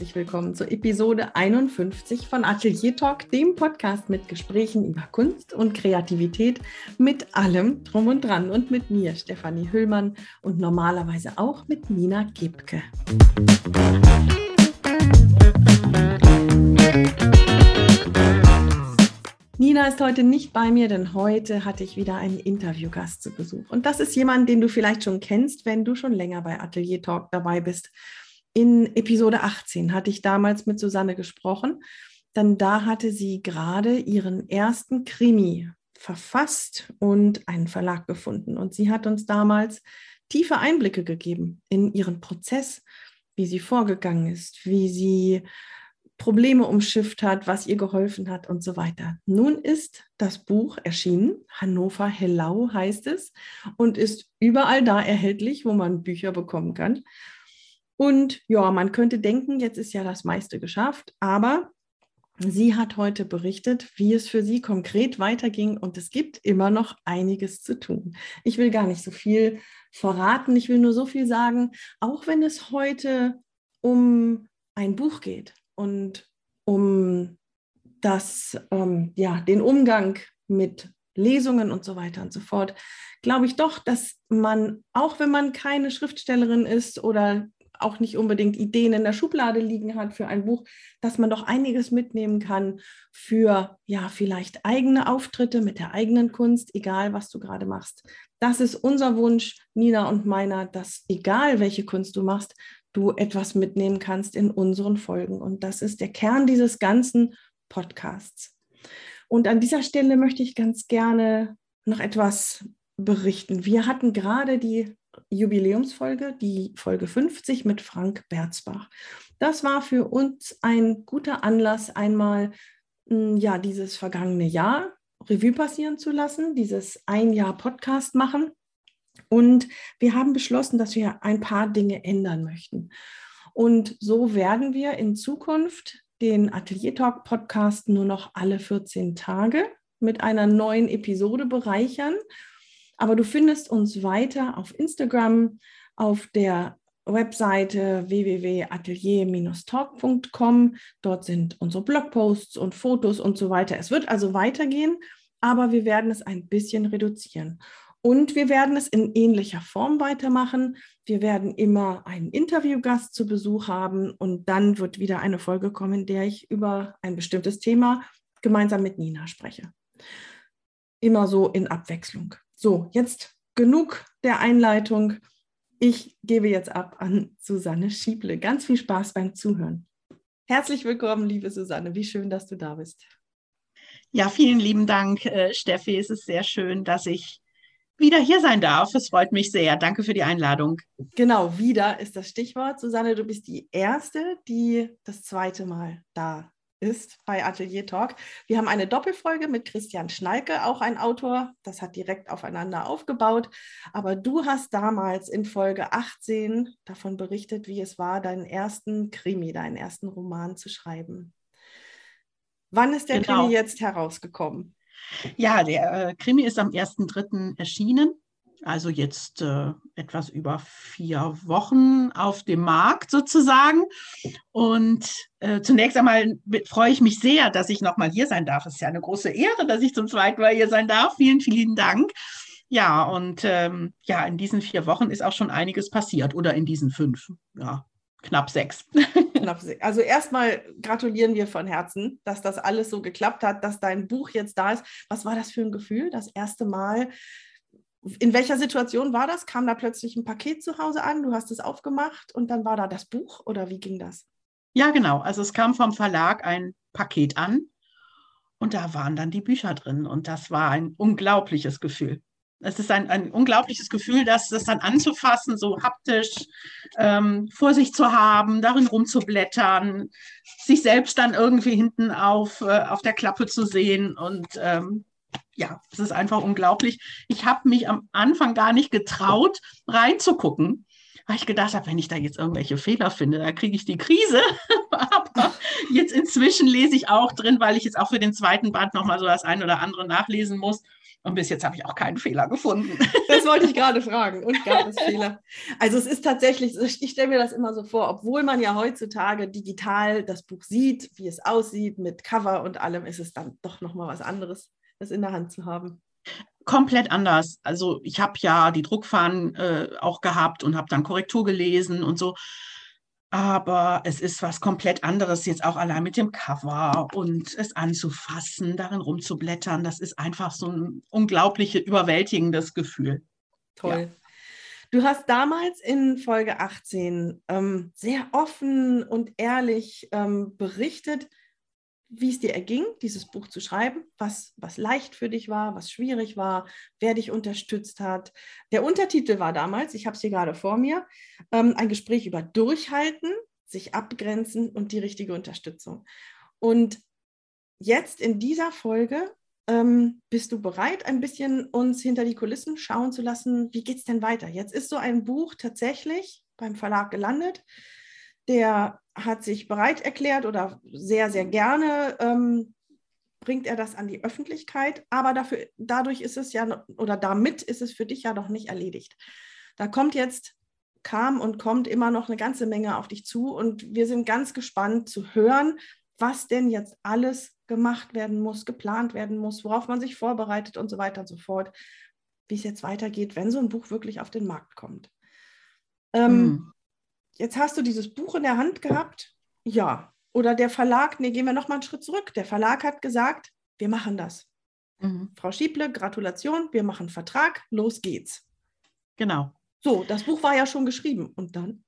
herzlich willkommen zur Episode 51 von Atelier Talk, dem Podcast mit Gesprächen über Kunst und Kreativität mit allem drum und dran und mit mir, Stefanie Hüllmann und normalerweise auch mit Nina Gebke. Nina ist heute nicht bei mir, denn heute hatte ich wieder einen Interviewgast zu Besuch. Und das ist jemand, den du vielleicht schon kennst, wenn du schon länger bei Atelier Talk dabei bist. In Episode 18 hatte ich damals mit Susanne gesprochen, denn da hatte sie gerade ihren ersten Krimi verfasst und einen Verlag gefunden. Und sie hat uns damals tiefe Einblicke gegeben in ihren Prozess, wie sie vorgegangen ist, wie sie Probleme umschifft hat, was ihr geholfen hat und so weiter. Nun ist das Buch erschienen, Hannover Hellau heißt es, und ist überall da erhältlich, wo man Bücher bekommen kann. Und ja, man könnte denken, jetzt ist ja das meiste geschafft, aber sie hat heute berichtet, wie es für sie konkret weiterging und es gibt immer noch einiges zu tun. Ich will gar nicht so viel verraten, ich will nur so viel sagen, auch wenn es heute um ein Buch geht und um das, ähm, ja, den Umgang mit Lesungen und so weiter und so fort, glaube ich doch, dass man, auch wenn man keine Schriftstellerin ist oder auch nicht unbedingt Ideen in der Schublade liegen hat für ein Buch, dass man doch einiges mitnehmen kann für ja vielleicht eigene Auftritte mit der eigenen Kunst, egal was du gerade machst. Das ist unser Wunsch, Nina und meiner, dass egal welche Kunst du machst, du etwas mitnehmen kannst in unseren Folgen. Und das ist der Kern dieses ganzen Podcasts. Und an dieser Stelle möchte ich ganz gerne noch etwas berichten. Wir hatten gerade die Jubiläumsfolge, die Folge 50 mit Frank Berzbach. Das war für uns ein guter Anlass, einmal hm, ja dieses vergangene Jahr Revue passieren zu lassen, dieses ein Jahr Podcast machen. Und wir haben beschlossen, dass wir ein paar Dinge ändern möchten. Und so werden wir in Zukunft den Atelier Talk Podcast nur noch alle 14 Tage mit einer neuen Episode bereichern aber du findest uns weiter auf Instagram, auf der Webseite www.atelier-talk.com. Dort sind unsere Blogposts und Fotos und so weiter. Es wird also weitergehen, aber wir werden es ein bisschen reduzieren. Und wir werden es in ähnlicher Form weitermachen. Wir werden immer einen Interviewgast zu Besuch haben und dann wird wieder eine Folge kommen, in der ich über ein bestimmtes Thema gemeinsam mit Nina spreche. Immer so in Abwechslung. So, jetzt genug der Einleitung. Ich gebe jetzt ab an Susanne Schieble. Ganz viel Spaß beim Zuhören. Herzlich willkommen, liebe Susanne. Wie schön, dass du da bist. Ja, vielen lieben Dank, äh, Steffi. Es ist sehr schön, dass ich wieder hier sein darf. Es freut mich sehr. Danke für die Einladung. Genau, wieder ist das Stichwort. Susanne, du bist die Erste, die das zweite Mal da ist bei Atelier Talk. Wir haben eine Doppelfolge mit Christian Schnalke, auch ein Autor. Das hat direkt aufeinander aufgebaut. Aber du hast damals in Folge 18 davon berichtet, wie es war, deinen ersten Krimi, deinen ersten Roman zu schreiben. Wann ist der genau. Krimi jetzt herausgekommen? Ja, der äh, Krimi ist am 1.3. erschienen also jetzt äh, etwas über vier Wochen auf dem Markt sozusagen. Und äh, zunächst einmal freue ich mich sehr, dass ich nochmal hier sein darf. Es ist ja eine große Ehre, dass ich zum zweiten Mal hier sein darf. Vielen, vielen Dank. Ja, und ähm, ja, in diesen vier Wochen ist auch schon einiges passiert oder in diesen fünf. Ja, knapp sechs. Also erstmal gratulieren wir von Herzen, dass das alles so geklappt hat, dass dein Buch jetzt da ist. Was war das für ein Gefühl, das erste Mal in welcher Situation war das? Kam da plötzlich ein Paket zu Hause an, du hast es aufgemacht und dann war da das Buch oder wie ging das? Ja, genau. Also es kam vom Verlag ein Paket an und da waren dann die Bücher drin und das war ein unglaubliches Gefühl. Es ist ein, ein unglaubliches Gefühl, das, das dann anzufassen, so haptisch ähm, vor sich zu haben, darin rumzublättern, sich selbst dann irgendwie hinten auf, äh, auf der Klappe zu sehen und ähm, ja, es ist einfach unglaublich. Ich habe mich am Anfang gar nicht getraut, reinzugucken, weil ich gedacht habe, wenn ich da jetzt irgendwelche Fehler finde, da kriege ich die Krise. Aber jetzt inzwischen lese ich auch drin, weil ich jetzt auch für den zweiten Band nochmal so das ein oder andere nachlesen muss. Und bis jetzt habe ich auch keinen Fehler gefunden. Das wollte ich gerade fragen. Und gab es Fehler? Also es ist tatsächlich, ich stelle mir das immer so vor, obwohl man ja heutzutage digital das Buch sieht, wie es aussieht, mit Cover und allem, ist es dann doch nochmal was anderes, das in der Hand zu haben. Komplett anders. Also ich habe ja die Druckfahnen äh, auch gehabt und habe dann Korrektur gelesen und so. Aber es ist was komplett anderes, jetzt auch allein mit dem Cover und es anzufassen, darin rumzublättern. Das ist einfach so ein unglaublich überwältigendes Gefühl. Toll. Ja. Du hast damals in Folge 18 ähm, sehr offen und ehrlich ähm, berichtet, wie es dir erging, dieses Buch zu schreiben, was, was leicht für dich war, was schwierig war, wer dich unterstützt hat. Der Untertitel war damals, ich habe es hier gerade vor mir, ähm, ein Gespräch über Durchhalten, sich abgrenzen und die richtige Unterstützung. Und jetzt in dieser Folge ähm, bist du bereit, ein bisschen uns hinter die Kulissen schauen zu lassen, wie geht es denn weiter? Jetzt ist so ein Buch tatsächlich beim Verlag gelandet der hat sich bereit erklärt oder sehr, sehr gerne ähm, bringt er das an die Öffentlichkeit, aber dafür, dadurch ist es ja, oder damit ist es für dich ja noch nicht erledigt. Da kommt jetzt, kam und kommt immer noch eine ganze Menge auf dich zu und wir sind ganz gespannt zu hören, was denn jetzt alles gemacht werden muss, geplant werden muss, worauf man sich vorbereitet und so weiter und so fort, wie es jetzt weitergeht, wenn so ein Buch wirklich auf den Markt kommt. Ähm, hm jetzt hast du dieses Buch in der Hand gehabt. Ja. Oder der Verlag, nee, gehen wir nochmal einen Schritt zurück. Der Verlag hat gesagt, wir machen das. Mhm. Frau Schieble, Gratulation, wir machen Vertrag, los geht's. Genau. So, das Buch war ja schon geschrieben. Und dann?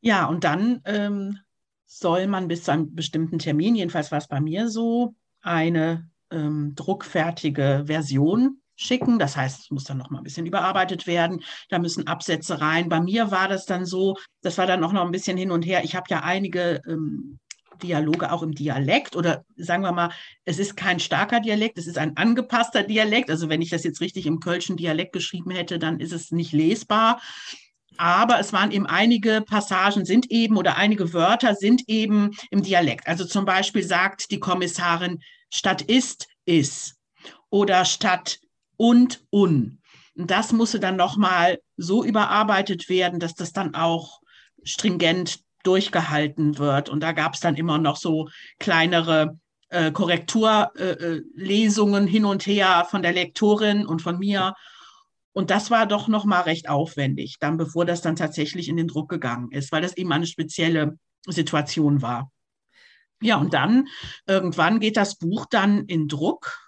Ja, und dann ähm, soll man bis zu einem bestimmten Termin, jedenfalls war es bei mir so, eine ähm, druckfertige Version schicken. Das heißt, es muss dann noch mal ein bisschen überarbeitet werden. Da müssen Absätze rein. Bei mir war das dann so, das war dann auch noch ein bisschen hin und her. Ich habe ja einige ähm, Dialoge auch im Dialekt oder sagen wir mal, es ist kein starker Dialekt, es ist ein angepasster Dialekt. Also wenn ich das jetzt richtig im kölschen Dialekt geschrieben hätte, dann ist es nicht lesbar. Aber es waren eben einige Passagen sind eben oder einige Wörter sind eben im Dialekt. Also zum Beispiel sagt die Kommissarin, statt ist, ist. Oder statt und un. Und das musste dann nochmal so überarbeitet werden, dass das dann auch stringent durchgehalten wird. Und da gab es dann immer noch so kleinere äh, Korrekturlesungen äh, hin und her von der Lektorin und von mir. Und das war doch nochmal recht aufwendig, dann bevor das dann tatsächlich in den Druck gegangen ist, weil das eben eine spezielle Situation war. Ja, und dann irgendwann geht das Buch dann in Druck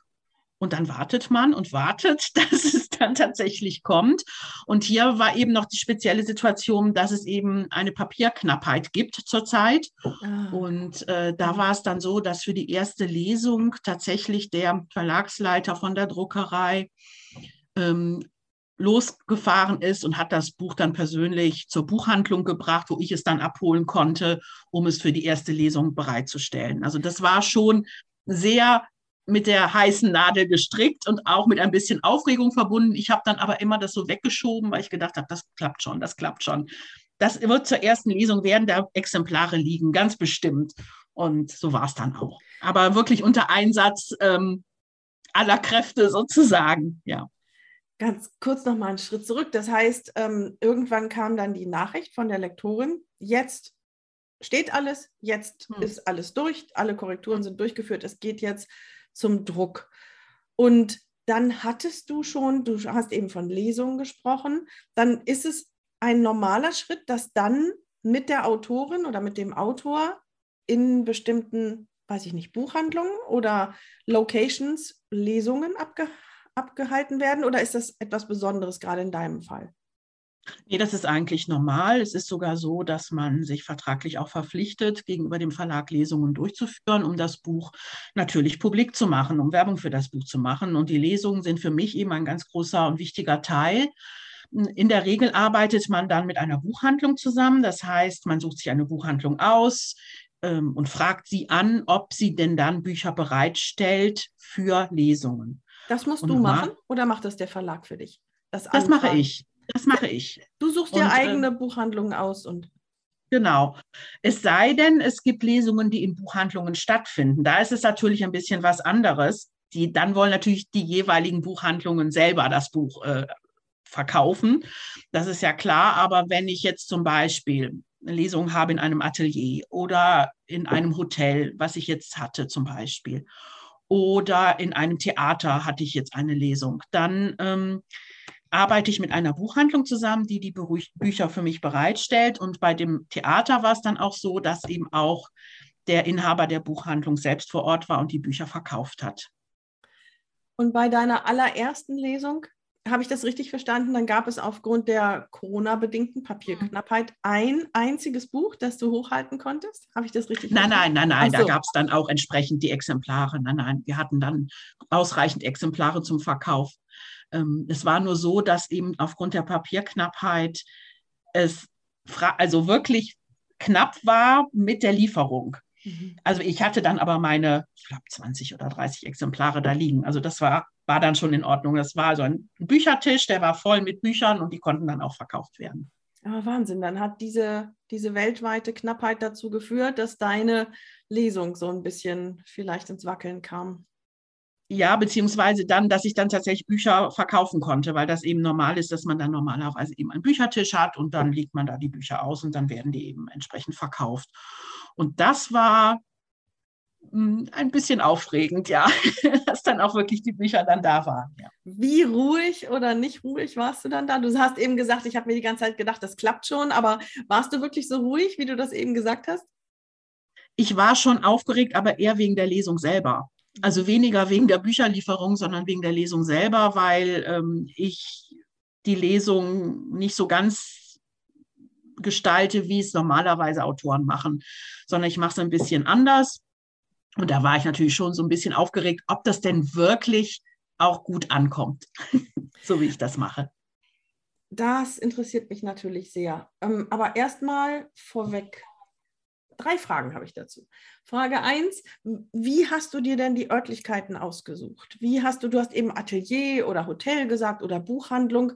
und dann wartet man und wartet, dass es dann tatsächlich kommt. Und hier war eben noch die spezielle Situation, dass es eben eine Papierknappheit gibt zurzeit. Ah. Und äh, da war es dann so, dass für die erste Lesung tatsächlich der Verlagsleiter von der Druckerei ähm, losgefahren ist und hat das Buch dann persönlich zur Buchhandlung gebracht, wo ich es dann abholen konnte, um es für die erste Lesung bereitzustellen. Also das war schon sehr mit der heißen Nadel gestrickt und auch mit ein bisschen Aufregung verbunden. Ich habe dann aber immer das so weggeschoben, weil ich gedacht habe, das klappt schon, das klappt schon. Das wird zur ersten Lesung werden da Exemplare liegen, ganz bestimmt. Und so war es dann auch. Aber wirklich unter Einsatz ähm, aller Kräfte sozusagen, ja. Ganz kurz noch mal einen Schritt zurück. Das heißt, ähm, irgendwann kam dann die Nachricht von der Lektorin, jetzt steht alles, jetzt hm. ist alles durch, alle Korrekturen sind durchgeführt, es geht jetzt zum Druck. Und dann hattest du schon, du hast eben von Lesungen gesprochen, dann ist es ein normaler Schritt, dass dann mit der Autorin oder mit dem Autor in bestimmten, weiß ich nicht, Buchhandlungen oder Locations Lesungen abge abgehalten werden? Oder ist das etwas Besonderes gerade in deinem Fall? Nee, das ist eigentlich normal. Es ist sogar so, dass man sich vertraglich auch verpflichtet, gegenüber dem Verlag Lesungen durchzuführen, um das Buch natürlich publik zu machen, um Werbung für das Buch zu machen. Und die Lesungen sind für mich eben ein ganz großer und wichtiger Teil. In der Regel arbeitet man dann mit einer Buchhandlung zusammen. Das heißt, man sucht sich eine Buchhandlung aus ähm, und fragt sie an, ob sie denn dann Bücher bereitstellt für Lesungen. Das musst und du machen oder macht das der Verlag für dich? Das, das mache ich. Das mache ich. Du suchst dir und, eigene äh, Buchhandlungen aus und. Genau. Es sei denn, es gibt Lesungen, die in Buchhandlungen stattfinden. Da ist es natürlich ein bisschen was anderes. Die, dann wollen natürlich die jeweiligen Buchhandlungen selber das Buch äh, verkaufen. Das ist ja klar. Aber wenn ich jetzt zum Beispiel eine Lesung habe in einem Atelier oder in einem Hotel, was ich jetzt hatte zum Beispiel, oder in einem Theater hatte ich jetzt eine Lesung, dann ähm, arbeite ich mit einer Buchhandlung zusammen, die die Bücher für mich bereitstellt. Und bei dem Theater war es dann auch so, dass eben auch der Inhaber der Buchhandlung selbst vor Ort war und die Bücher verkauft hat. Und bei deiner allerersten Lesung, habe ich das richtig verstanden? Dann gab es aufgrund der Corona-bedingten Papierknappheit ein einziges Buch, das du hochhalten konntest? Habe ich das richtig nein, verstanden? Nein, nein, nein, so. da gab es dann auch entsprechend die Exemplare. Nein, nein, wir hatten dann ausreichend Exemplare zum Verkauf. Ähm, es war nur so, dass eben aufgrund der Papierknappheit es also wirklich knapp war mit der Lieferung. Mhm. Also ich hatte dann aber meine, ich glaube, 20 oder 30 Exemplare da liegen. Also das war, war dann schon in Ordnung. Das war so ein Büchertisch, der war voll mit Büchern und die konnten dann auch verkauft werden. Aber Wahnsinn, dann hat diese, diese weltweite Knappheit dazu geführt, dass deine Lesung so ein bisschen vielleicht ins Wackeln kam. Ja, beziehungsweise dann, dass ich dann tatsächlich Bücher verkaufen konnte, weil das eben normal ist, dass man dann normalerweise eben einen Büchertisch hat und dann legt man da die Bücher aus und dann werden die eben entsprechend verkauft. Und das war hm, ein bisschen aufregend, ja, dass dann auch wirklich die Bücher dann da waren. Ja. Wie ruhig oder nicht ruhig warst du dann da? Du hast eben gesagt, ich habe mir die ganze Zeit gedacht, das klappt schon, aber warst du wirklich so ruhig, wie du das eben gesagt hast? Ich war schon aufgeregt, aber eher wegen der Lesung selber. Also weniger wegen der Bücherlieferung, sondern wegen der Lesung selber, weil ähm, ich die Lesung nicht so ganz gestalte, wie es normalerweise Autoren machen, sondern ich mache es ein bisschen anders. Und da war ich natürlich schon so ein bisschen aufgeregt, ob das denn wirklich auch gut ankommt, so wie ich das mache. Das interessiert mich natürlich sehr. Ähm, aber erstmal vorweg, drei Fragen habe ich dazu. Frage 1, wie hast du dir denn die Örtlichkeiten ausgesucht? Wie hast du, du hast eben Atelier oder Hotel gesagt oder Buchhandlung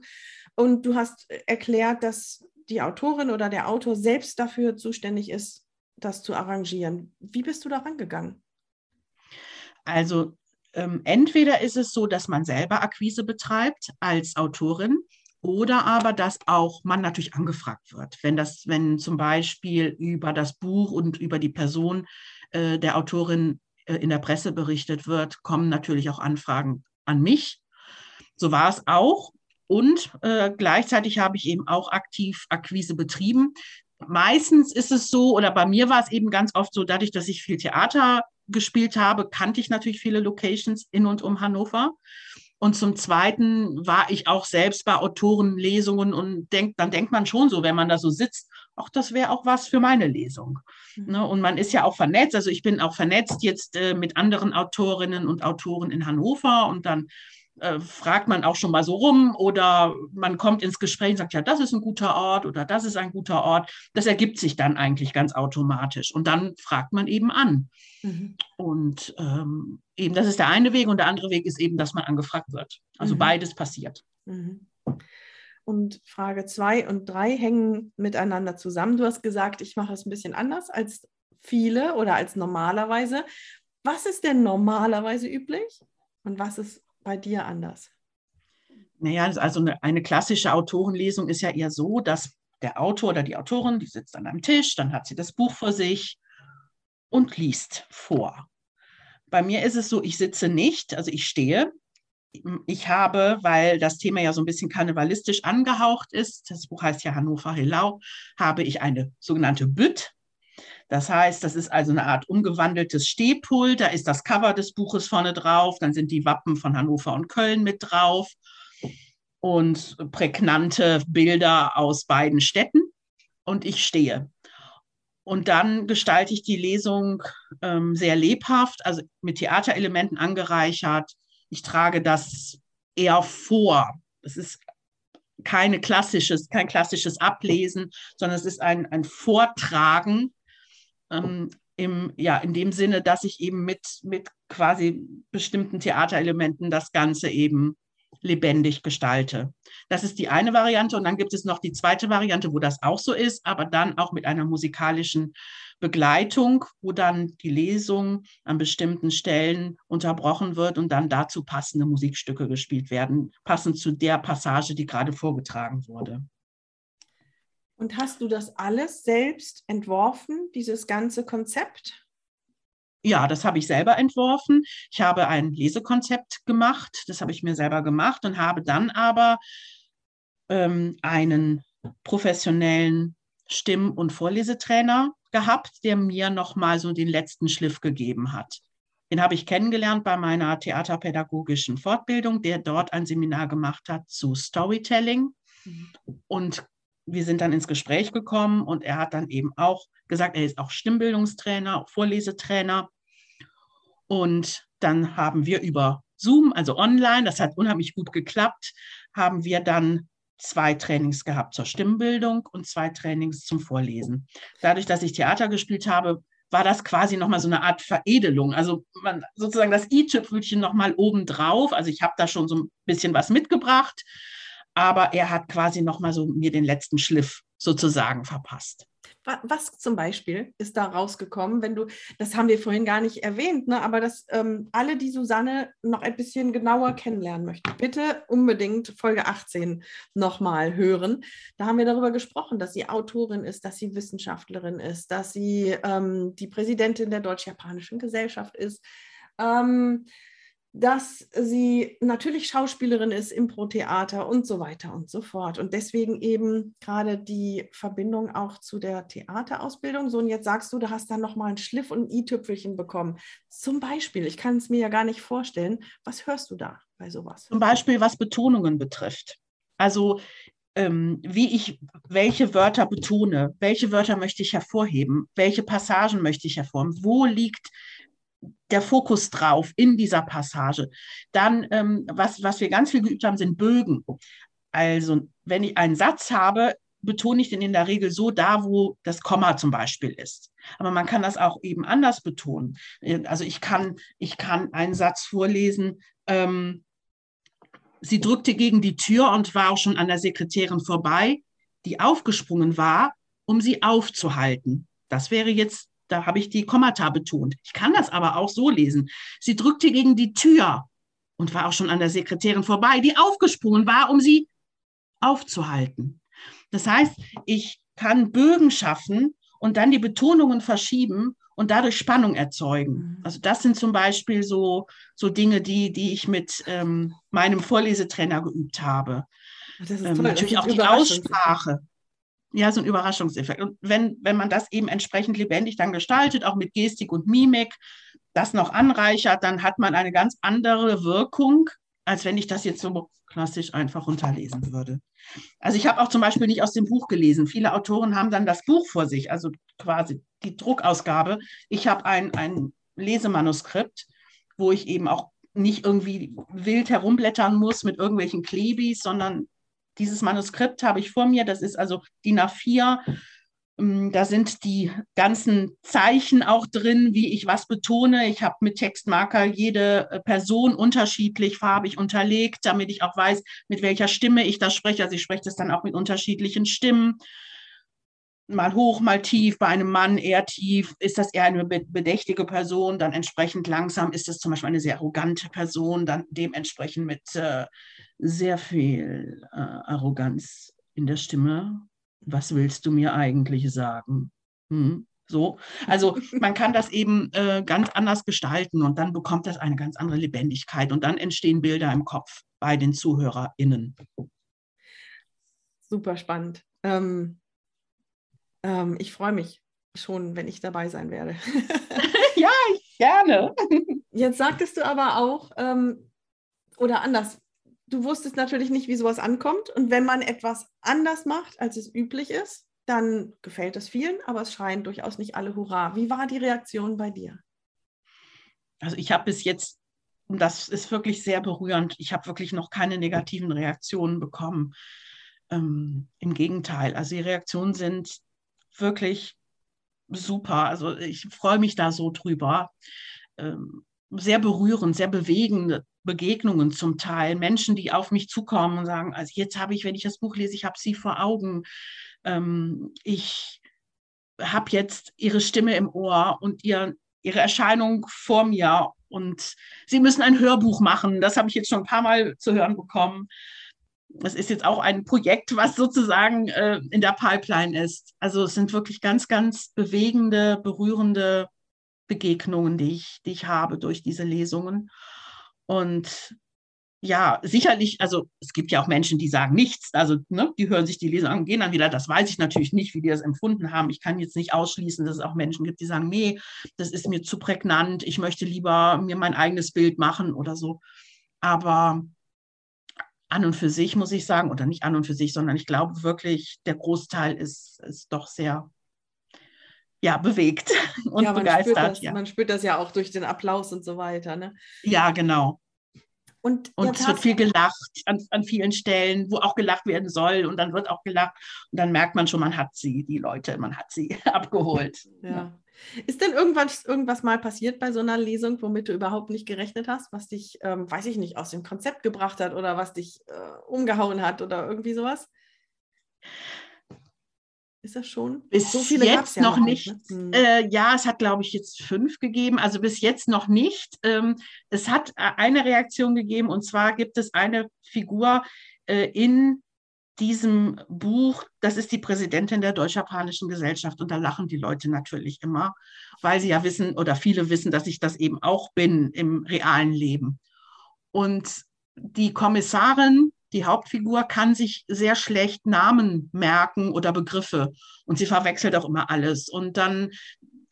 und du hast erklärt, dass die Autorin oder der Autor selbst dafür zuständig ist, das zu arrangieren. Wie bist du da rangegangen? Also ähm, entweder ist es so, dass man selber Akquise betreibt als Autorin oder aber, dass auch man natürlich angefragt wird. Wenn das, wenn zum Beispiel über das Buch und über die Person äh, der Autorin äh, in der Presse berichtet wird, kommen natürlich auch Anfragen an mich. So war es auch. Und äh, gleichzeitig habe ich eben auch aktiv Akquise betrieben. Meistens ist es so, oder bei mir war es eben ganz oft so, dadurch, dass ich viel Theater gespielt habe, kannte ich natürlich viele Locations in und um Hannover. Und zum Zweiten war ich auch selbst bei Autorenlesungen und denk, dann denkt man schon so, wenn man da so sitzt, ach, das wäre auch was für meine Lesung. Mhm. Ne? Und man ist ja auch vernetzt. Also ich bin auch vernetzt jetzt äh, mit anderen Autorinnen und Autoren in Hannover und dann äh, fragt man auch schon mal so rum oder man kommt ins Gespräch und sagt, ja, das ist ein guter Ort oder das ist ein guter Ort. Das ergibt sich dann eigentlich ganz automatisch. Und dann fragt man eben an. Mhm. Und ähm, eben, das ist der eine Weg und der andere Weg ist eben, dass man angefragt wird. Also mhm. beides passiert. Mhm. Und Frage zwei und drei hängen miteinander zusammen. Du hast gesagt, ich mache es ein bisschen anders als viele oder als normalerweise. Was ist denn normalerweise üblich und was ist bei dir anders? Naja, also eine, eine klassische Autorenlesung ist ja eher so, dass der Autor oder die Autorin, die sitzt an einem Tisch, dann hat sie das Buch vor sich und liest vor. Bei mir ist es so, ich sitze nicht, also ich stehe. Ich habe, weil das Thema ja so ein bisschen karnevalistisch angehaucht ist, das Buch heißt ja Hannover Hillau, habe ich eine sogenannte Bütt. Das heißt, das ist also eine Art umgewandeltes Stehpult. Da ist das Cover des Buches vorne drauf. Dann sind die Wappen von Hannover und Köln mit drauf und prägnante Bilder aus beiden Städten. Und ich stehe. Und dann gestalte ich die Lesung ähm, sehr lebhaft, also mit Theaterelementen angereichert. Ich trage das eher vor. Es ist keine klassisches, kein klassisches Ablesen, sondern es ist ein, ein Vortragen ähm, im, ja, in dem Sinne, dass ich eben mit, mit quasi bestimmten Theaterelementen das Ganze eben lebendig gestalte. Das ist die eine Variante. Und dann gibt es noch die zweite Variante, wo das auch so ist, aber dann auch mit einer musikalischen Begleitung, wo dann die Lesung an bestimmten Stellen unterbrochen wird und dann dazu passende Musikstücke gespielt werden, passend zu der Passage, die gerade vorgetragen wurde. Und hast du das alles selbst entworfen, dieses ganze Konzept? Ja, das habe ich selber entworfen. Ich habe ein Lesekonzept gemacht, das habe ich mir selber gemacht und habe dann aber ähm, einen professionellen Stimm- und Vorlesetrainer gehabt, der mir nochmal so den letzten Schliff gegeben hat. Den habe ich kennengelernt bei meiner theaterpädagogischen Fortbildung, der dort ein Seminar gemacht hat zu Storytelling. Mhm. Und wir sind dann ins Gespräch gekommen und er hat dann eben auch gesagt, er ist auch Stimmbildungstrainer, Vorlesetrainer und dann haben wir über Zoom, also online, das hat unheimlich gut geklappt, haben wir dann zwei Trainings gehabt zur Stimmbildung und zwei Trainings zum Vorlesen. Dadurch, dass ich Theater gespielt habe, war das quasi nochmal so eine Art Veredelung. Also man, sozusagen das i-Tüpfelchen nochmal obendrauf. Also ich habe da schon so ein bisschen was mitgebracht, aber er hat quasi nochmal so mir den letzten Schliff sozusagen verpasst. Was zum Beispiel ist da rausgekommen, wenn du, das haben wir vorhin gar nicht erwähnt, ne, aber dass ähm, alle, die Susanne noch ein bisschen genauer kennenlernen möchten, bitte unbedingt Folge 18 nochmal hören. Da haben wir darüber gesprochen, dass sie Autorin ist, dass sie Wissenschaftlerin ist, dass sie ähm, die Präsidentin der Deutsch-Japanischen Gesellschaft ist. Ähm, dass sie natürlich Schauspielerin ist, Impro-Theater und so weiter und so fort. Und deswegen eben gerade die Verbindung auch zu der Theaterausbildung. So, und jetzt sagst du, du hast dann nochmal einen Schliff und ein i-Tüpfelchen bekommen. Zum Beispiel, ich kann es mir ja gar nicht vorstellen. Was hörst du da bei sowas? Zum Beispiel, was Betonungen betrifft. Also ähm, wie ich welche Wörter betone, welche Wörter möchte ich hervorheben, welche Passagen möchte ich hervorheben, wo liegt der Fokus drauf in dieser Passage. Dann, ähm, was, was wir ganz viel geübt haben, sind Bögen. Also, wenn ich einen Satz habe, betone ich den in der Regel so da, wo das Komma zum Beispiel ist. Aber man kann das auch eben anders betonen. Also ich kann, ich kann einen Satz vorlesen. Ähm, sie drückte gegen die Tür und war auch schon an der Sekretärin vorbei, die aufgesprungen war, um sie aufzuhalten. Das wäre jetzt da habe ich die Kommata betont. Ich kann das aber auch so lesen. Sie drückte gegen die Tür und war auch schon an der Sekretärin vorbei, die aufgesprungen war, um sie aufzuhalten. Das heißt, ich kann Bögen schaffen und dann die Betonungen verschieben und dadurch Spannung erzeugen. Mhm. Also das sind zum Beispiel so, so Dinge, die, die ich mit ähm, meinem Vorlesetrainer geübt habe. Ähm, natürlich auch die Aussprache. Ja, so ein Überraschungseffekt. Und wenn, wenn man das eben entsprechend lebendig dann gestaltet, auch mit Gestik und Mimik, das noch anreichert, dann hat man eine ganz andere Wirkung, als wenn ich das jetzt so klassisch einfach runterlesen würde. Also ich habe auch zum Beispiel nicht aus dem Buch gelesen. Viele Autoren haben dann das Buch vor sich, also quasi die Druckausgabe. Ich habe ein, ein Lesemanuskript, wo ich eben auch nicht irgendwie wild herumblättern muss mit irgendwelchen Klebis, sondern dieses Manuskript habe ich vor mir, das ist also DIN A4. Ähm, da sind die ganzen Zeichen auch drin, wie ich was betone. Ich habe mit Textmarker jede äh, Person unterschiedlich farbig unterlegt, damit ich auch weiß, mit welcher Stimme ich das spreche. Also ich spreche das dann auch mit unterschiedlichen Stimmen. Mal hoch, mal tief. Bei einem Mann eher tief. Ist das eher eine bedächtige Person? Dann entsprechend langsam. Ist das zum Beispiel eine sehr arrogante Person? Dann dementsprechend mit äh, sehr viel äh, Arroganz in der Stimme. Was willst du mir eigentlich sagen? Hm? So, also man kann das eben äh, ganz anders gestalten und dann bekommt das eine ganz andere Lebendigkeit und dann entstehen Bilder im Kopf bei den ZuhörerInnen. Super spannend. Ähm, ähm, ich freue mich schon, wenn ich dabei sein werde. ja, gerne. Jetzt sagtest du aber auch, ähm, oder anders, du wusstest natürlich nicht, wie sowas ankommt. Und wenn man etwas anders macht, als es üblich ist, dann gefällt es vielen, aber es schreien durchaus nicht alle Hurra. Wie war die Reaktion bei dir? Also ich habe bis jetzt, und das ist wirklich sehr berührend, ich habe wirklich noch keine negativen Reaktionen bekommen. Ähm, Im Gegenteil, also die Reaktionen sind wirklich super. Also ich freue mich da so drüber. Ähm, sehr berührend, sehr bewegend Begegnungen zum Teil, Menschen, die auf mich zukommen und sagen, also jetzt habe ich, wenn ich das Buch lese, ich habe sie vor Augen. Ähm, ich habe jetzt ihre Stimme im Ohr und ihr, ihre Erscheinung vor mir und sie müssen ein Hörbuch machen. Das habe ich jetzt schon ein paar Mal zu hören bekommen. Das ist jetzt auch ein Projekt, was sozusagen äh, in der Pipeline ist. Also es sind wirklich ganz, ganz bewegende, berührende Begegnungen, die ich, die ich habe durch diese Lesungen. Und ja, sicherlich, also es gibt ja auch Menschen, die sagen nichts, also ne, die hören sich die Lesung an, gehen dann wieder. Das weiß ich natürlich nicht, wie die das empfunden haben. Ich kann jetzt nicht ausschließen, dass es auch Menschen gibt, die sagen, nee, das ist mir zu prägnant, ich möchte lieber mir mein eigenes Bild machen oder so. Aber an und für sich muss ich sagen, oder nicht an und für sich, sondern ich glaube wirklich, der Großteil ist, ist doch sehr ja, bewegt und ja, begeistert. Das, ja. Man spürt das ja auch durch den Applaus und so weiter. Ne? Ja, genau. Und, und es wird viel gelacht an, an vielen Stellen, wo auch gelacht werden soll. Und dann wird auch gelacht. Und dann merkt man schon, man hat sie, die Leute, man hat sie abgeholt. Ja. Ist denn irgendwas, irgendwas mal passiert bei so einer Lesung, womit du überhaupt nicht gerechnet hast, was dich, ähm, weiß ich nicht, aus dem Konzept gebracht hat oder was dich äh, umgehauen hat oder irgendwie sowas? Ist das schon? Bis so jetzt ja noch nicht. Ne? Hm. Äh, ja, es hat, glaube ich, jetzt fünf gegeben. Also bis jetzt noch nicht. Ähm, es hat äh, eine Reaktion gegeben und zwar gibt es eine Figur äh, in diesem Buch, das ist die Präsidentin der Deutsch-Japanischen Gesellschaft und da lachen die Leute natürlich immer, weil sie ja wissen oder viele wissen, dass ich das eben auch bin im realen Leben. Und die Kommissarin die Hauptfigur kann sich sehr schlecht Namen merken oder Begriffe und sie verwechselt auch immer alles. Und dann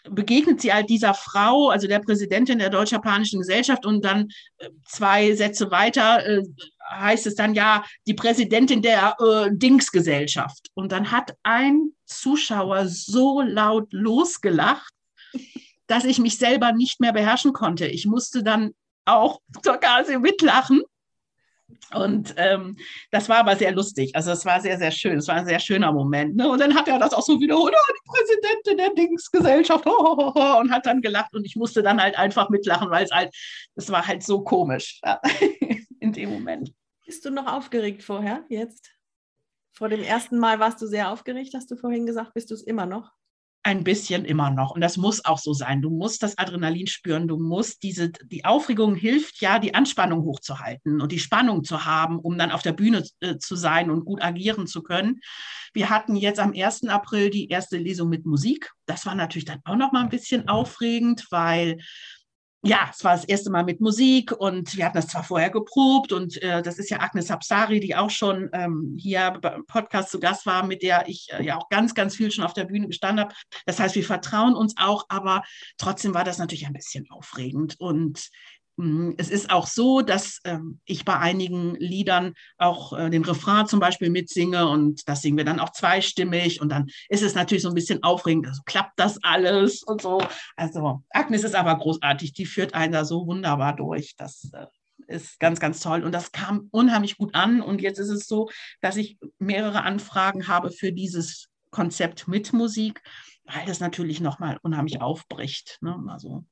begegnet sie halt dieser Frau, also der Präsidentin der Deutsch-Japanischen Gesellschaft und dann äh, zwei Sätze weiter äh, heißt es dann ja die Präsidentin der äh, Dingsgesellschaft. Und dann hat ein Zuschauer so laut losgelacht, dass ich mich selber nicht mehr beherrschen konnte. Ich musste dann auch sogar mitlachen und ähm, das war aber sehr lustig. Also es war sehr, sehr schön. Es war ein sehr schöner Moment. Ne? Und dann hat er das auch so wiederholt, oh, die Präsidentin der Dingsgesellschaft, oh, oh, oh, und hat dann gelacht und ich musste dann halt einfach mitlachen, weil es halt, es war halt so komisch ja, in dem Moment. Bist du noch aufgeregt vorher, jetzt? Vor dem ersten Mal warst du sehr aufgeregt, hast du vorhin gesagt. Bist du es immer noch? Ein bisschen immer noch. Und das muss auch so sein. Du musst das Adrenalin spüren. Du musst diese, die Aufregung hilft ja, die Anspannung hochzuhalten und die Spannung zu haben, um dann auf der Bühne äh, zu sein und gut agieren zu können. Wir hatten jetzt am 1. April die erste Lesung mit Musik. Das war natürlich dann auch noch mal ein bisschen aufregend, weil ja, es war das erste Mal mit Musik und wir hatten das zwar vorher geprobt und äh, das ist ja Agnes Hapsari, die auch schon ähm, hier beim Podcast zu Gast war, mit der ich äh, ja auch ganz, ganz viel schon auf der Bühne gestanden habe. Das heißt, wir vertrauen uns auch, aber trotzdem war das natürlich ein bisschen aufregend und. Es ist auch so, dass ähm, ich bei einigen Liedern auch äh, den Refrain zum Beispiel mitsinge und das singen wir dann auch zweistimmig und dann ist es natürlich so ein bisschen aufregend, also klappt das alles und so. Also Agnes ist aber großartig, die führt einen da so wunderbar durch. Das äh, ist ganz, ganz toll und das kam unheimlich gut an und jetzt ist es so, dass ich mehrere Anfragen habe für dieses Konzept mit Musik, weil das natürlich nochmal unheimlich aufbricht. Ne? Also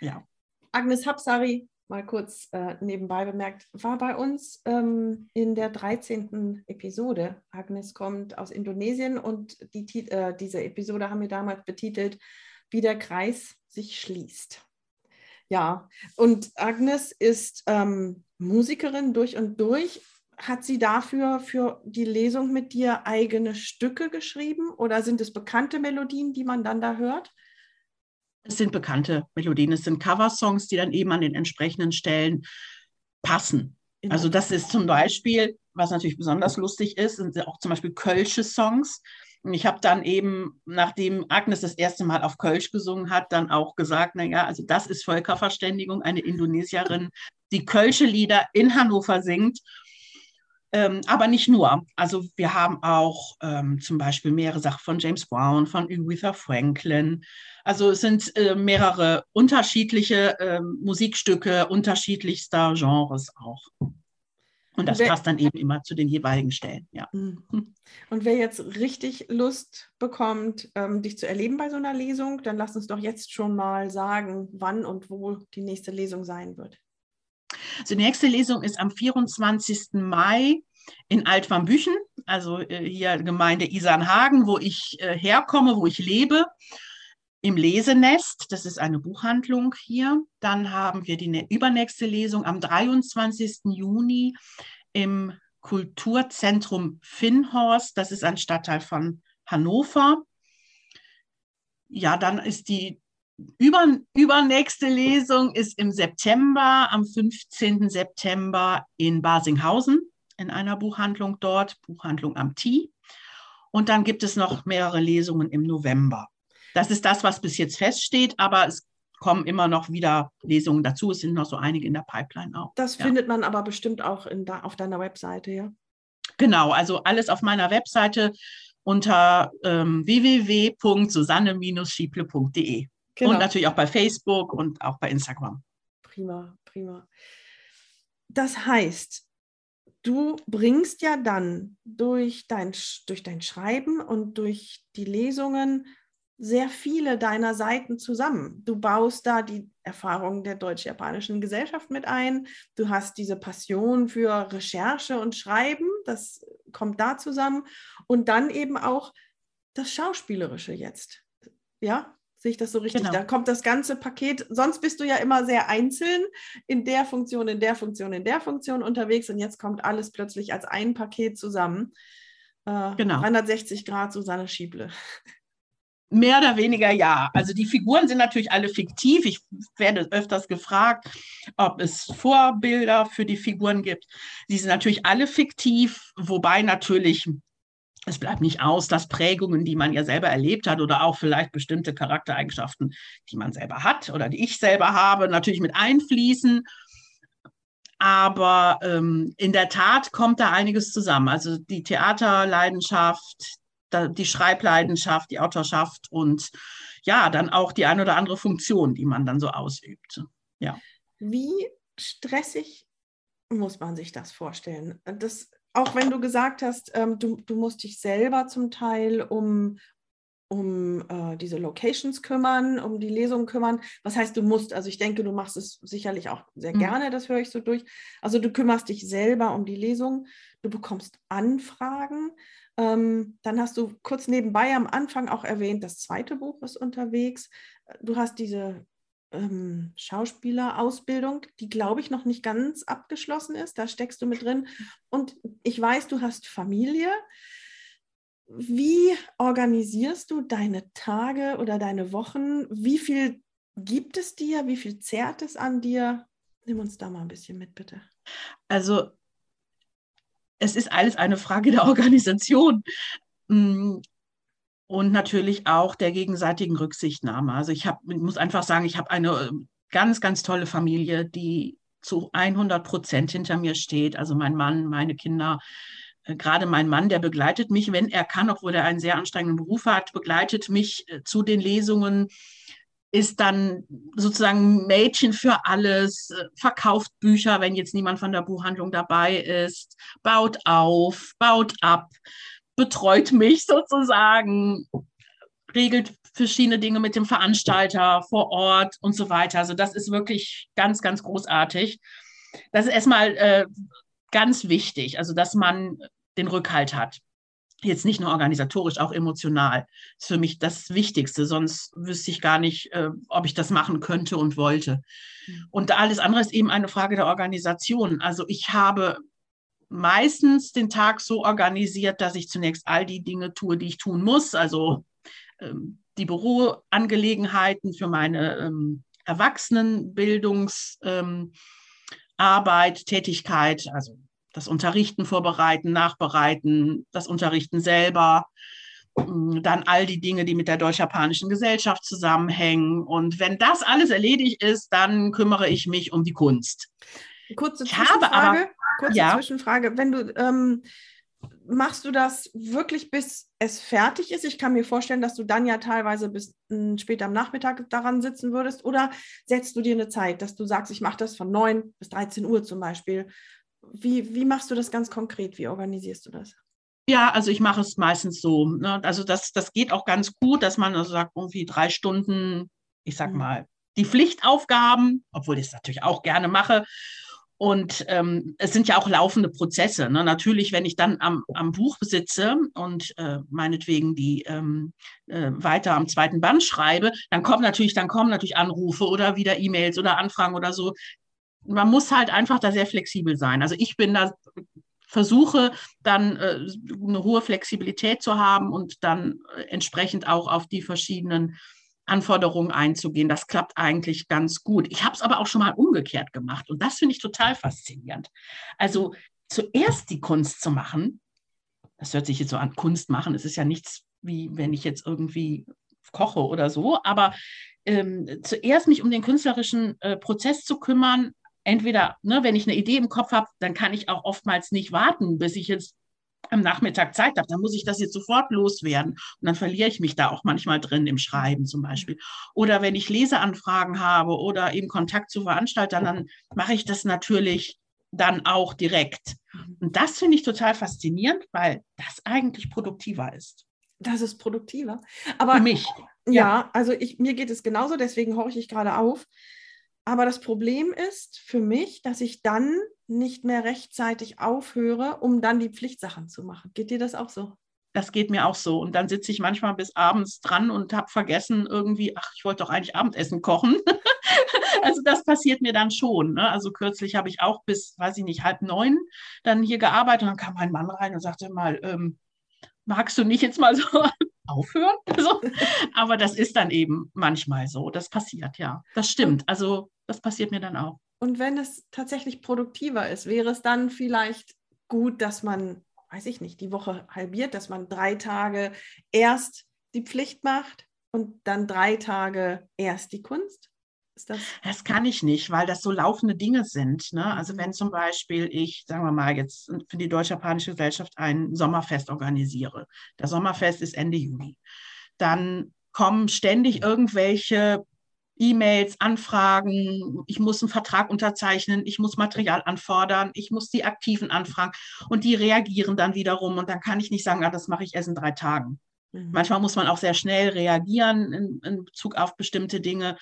ja. Agnes Hapsari, mal kurz äh, nebenbei bemerkt, war bei uns ähm, in der 13. Episode. Agnes kommt aus Indonesien und die, äh, diese Episode haben wir damals betitelt, wie der Kreis sich schließt. Ja, und Agnes ist ähm, Musikerin durch und durch. Hat sie dafür für die Lesung mit dir eigene Stücke geschrieben oder sind es bekannte Melodien, die man dann da hört? Es sind bekannte Melodien, es sind Coversongs, die dann eben an den entsprechenden Stellen passen. Genau. Also das ist zum Beispiel, was natürlich besonders lustig ist, sind auch zum Beispiel Kölsche Songs. Und ich habe dann eben, nachdem Agnes das erste Mal auf Kölsch gesungen hat, dann auch gesagt, naja, also das ist Völkerverständigung, eine Indonesierin, die Kölsche Lieder in Hannover singt ähm, aber nicht nur. Also wir haben auch ähm, zum Beispiel mehrere Sachen von James Brown, von Aretha Franklin. Also es sind äh, mehrere unterschiedliche äh, Musikstücke unterschiedlichster Genres auch. Und das wer, passt dann eben immer zu den jeweiligen Stellen, ja. Mhm. Und wer jetzt richtig Lust bekommt, ähm, dich zu erleben bei so einer Lesung, dann lass uns doch jetzt schon mal sagen, wann und wo die nächste Lesung sein wird. Also die nächste Lesung ist am 24. Mai in Altwarmbüchen, also äh, hier Gemeinde Isernhagen, wo ich äh, herkomme, wo ich lebe, im Lesenest. Das ist eine Buchhandlung hier. Dann haben wir die übernächste Lesung am 23. Juni im Kulturzentrum Finnhorst. Das ist ein Stadtteil von Hannover. Ja, dann ist die über, übernächste Lesung ist im September, am 15. September in Basinghausen in einer Buchhandlung dort, Buchhandlung am Tee. Und dann gibt es noch mehrere Lesungen im November. Das ist das, was bis jetzt feststeht, aber es kommen immer noch wieder Lesungen dazu. Es sind noch so einige in der Pipeline auch. Das ja. findet man aber bestimmt auch in auf deiner Webseite, ja? Genau, also alles auf meiner Webseite unter ähm, www.susanne-schieble.de. Genau. Und natürlich auch bei Facebook und auch bei Instagram. Prima, prima. Das heißt, du bringst ja dann durch dein, durch dein Schreiben und durch die Lesungen sehr viele deiner Seiten zusammen. Du baust da die Erfahrungen der deutsch-japanischen Gesellschaft mit ein. Du hast diese Passion für Recherche und Schreiben, das kommt da zusammen. Und dann eben auch das Schauspielerische jetzt. Ja, sehe ich das so richtig? Genau. Da kommt das ganze Paket. Sonst bist du ja immer sehr einzeln in der Funktion, in der Funktion, in der Funktion unterwegs. Und jetzt kommt alles plötzlich als ein Paket zusammen. Äh, genau. 360 Grad Susanne Schieble. Mehr oder weniger ja. Also die Figuren sind natürlich alle fiktiv. Ich werde öfters gefragt, ob es Vorbilder für die Figuren gibt. Die sind natürlich alle fiktiv, wobei natürlich es bleibt nicht aus, dass Prägungen, die man ja selber erlebt hat oder auch vielleicht bestimmte Charaktereigenschaften, die man selber hat oder die ich selber habe, natürlich mit einfließen. Aber ähm, in der Tat kommt da einiges zusammen. Also die Theaterleidenschaft, die Schreibleidenschaft, die Autorschaft und ja, dann auch die ein oder andere Funktion, die man dann so ausübt. Ja. Wie stressig muss man sich das vorstellen? Das, auch wenn du gesagt hast, ähm, du, du musst dich selber zum Teil um, um äh, diese Locations kümmern, um die Lesungen kümmern. Was heißt, du musst? Also ich denke, du machst es sicherlich auch sehr mhm. gerne, das höre ich so durch. Also du kümmerst dich selber um die Lesung, du bekommst Anfragen. Ähm, dann hast du kurz nebenbei am Anfang auch erwähnt, das zweite Buch ist unterwegs. Du hast diese ähm, Schauspielerausbildung, die glaube ich noch nicht ganz abgeschlossen ist. Da steckst du mit drin. Und ich weiß, du hast Familie. Wie organisierst du deine Tage oder deine Wochen? Wie viel gibt es dir? Wie viel zehrt es an dir? Nimm uns da mal ein bisschen mit, bitte. Also es ist alles eine Frage der Organisation mm, und natürlich auch der gegenseitigen Rücksichtnahme. Also ich, hab, ich muss einfach sagen, ich habe eine äh, ganz, ganz tolle Familie, die zu 100 Prozent hinter mir steht. Also mein Mann, meine Kinder, äh, gerade mein Mann, der begleitet mich, wenn er kann, obwohl er einen sehr anstrengenden Beruf hat, begleitet mich äh, zu den Lesungen ist dann sozusagen Mädchen für alles, äh, verkauft Bücher, wenn jetzt niemand von der Buchhandlung dabei ist, baut auf, baut ab, betreut mich sozusagen, regelt verschiedene Dinge mit dem Veranstalter vor Ort und so weiter. Also das ist wirklich ganz, ganz großartig. Das ist erstmal äh, ganz wichtig, also dass man den Rückhalt hat jetzt nicht nur organisatorisch, auch emotional. Das ist für mich das Wichtigste, sonst wüsste ich gar nicht, äh, ob ich das machen könnte und wollte. Mhm. Und alles andere ist eben eine Frage der Organisation. Also ich habe meistens den Tag so organisiert, dass ich zunächst all die Dinge tue, die ich tun muss, also ähm, die Büroangelegenheiten für meine ähm, Erwachsenenbildungsarbeit, Tätigkeit, also das Unterrichten vorbereiten, nachbereiten, das Unterrichten selber, mm, dann all die Dinge, die mit der deutsch-japanischen Gesellschaft zusammenhängen. Und wenn das alles erledigt ist, dann kümmere ich mich um die Kunst. Kurze Zwischenfrage. Kurze ja. Zwischenfrage. Wenn du ähm, machst du das wirklich bis es fertig ist? Ich kann mir vorstellen, dass du dann ja teilweise bis äh, später am Nachmittag daran sitzen würdest. Oder setzt du dir eine Zeit, dass du sagst, ich mache das von 9 bis 13 Uhr zum Beispiel wie, wie machst du das ganz konkret? Wie organisierst du das? Ja, also ich mache es meistens so. Ne? Also das, das geht auch ganz gut, dass man also sagt, irgendwie drei Stunden, ich sag mhm. mal, die Pflichtaufgaben, obwohl ich es natürlich auch gerne mache. Und ähm, es sind ja auch laufende Prozesse. Ne? Natürlich, wenn ich dann am, am Buch sitze und äh, meinetwegen die ähm, äh, weiter am zweiten Band schreibe, dann kommen natürlich, dann kommen natürlich Anrufe oder wieder E-Mails oder Anfragen oder so. Man muss halt einfach da sehr flexibel sein. Also ich bin da versuche dann äh, eine hohe Flexibilität zu haben und dann äh, entsprechend auch auf die verschiedenen Anforderungen einzugehen. Das klappt eigentlich ganz gut. Ich habe es aber auch schon mal umgekehrt gemacht und das finde ich total faszinierend. Also zuerst die Kunst zu machen, das hört sich jetzt so an, Kunst machen, es ist ja nichts wie wenn ich jetzt irgendwie koche oder so, aber ähm, zuerst mich um den künstlerischen äh, Prozess zu kümmern, entweder, ne, wenn ich eine Idee im Kopf habe, dann kann ich auch oftmals nicht warten, bis ich jetzt am Nachmittag Zeit habe, dann muss ich das jetzt sofort loswerden. Und dann verliere ich mich da auch manchmal drin im Schreiben zum Beispiel. Oder wenn ich Leseanfragen habe oder eben Kontakt zu Veranstaltern, dann mache ich das natürlich dann auch direkt. Mhm. Und das finde ich total faszinierend, weil das eigentlich produktiver ist. Das ist produktiver. Aber Für mich. Ja, ja, also ich, mir geht es genauso, deswegen horche ich gerade auf. Aber das Problem ist für mich, dass ich dann nicht mehr rechtzeitig aufhöre, um dann die Pflichtsachen zu machen. Geht dir das auch so? Das geht mir auch so. Und dann sitze ich manchmal bis abends dran und habe vergessen irgendwie, ach, ich wollte doch eigentlich Abendessen kochen. also das passiert mir dann schon. Ne? Also kürzlich habe ich auch bis, weiß ich nicht, halb neun dann hier gearbeitet und dann kam mein Mann rein und sagte mal, ähm, magst du nicht jetzt mal so aufhören? So. Aber das ist dann eben manchmal so. Das passiert, ja. Das stimmt. Also das passiert mir dann auch. Und wenn es tatsächlich produktiver ist, wäre es dann vielleicht gut, dass man, weiß ich nicht, die Woche halbiert, dass man drei Tage erst die Pflicht macht und dann drei Tage erst die Kunst? Das? das? kann ich nicht, weil das so laufende Dinge sind. Ne? Also wenn zum Beispiel ich, sagen wir mal jetzt für die Deutsche Japanische Gesellschaft ein Sommerfest organisiere. Das Sommerfest ist Ende Juni. Dann kommen ständig irgendwelche E-Mails, Anfragen, ich muss einen Vertrag unterzeichnen, ich muss Material anfordern, ich muss die Aktiven anfragen und die reagieren dann wiederum und dann kann ich nicht sagen, ah, das mache ich erst in drei Tagen. Mhm. Manchmal muss man auch sehr schnell reagieren in, in, Bezug auf bestimmte Dinge.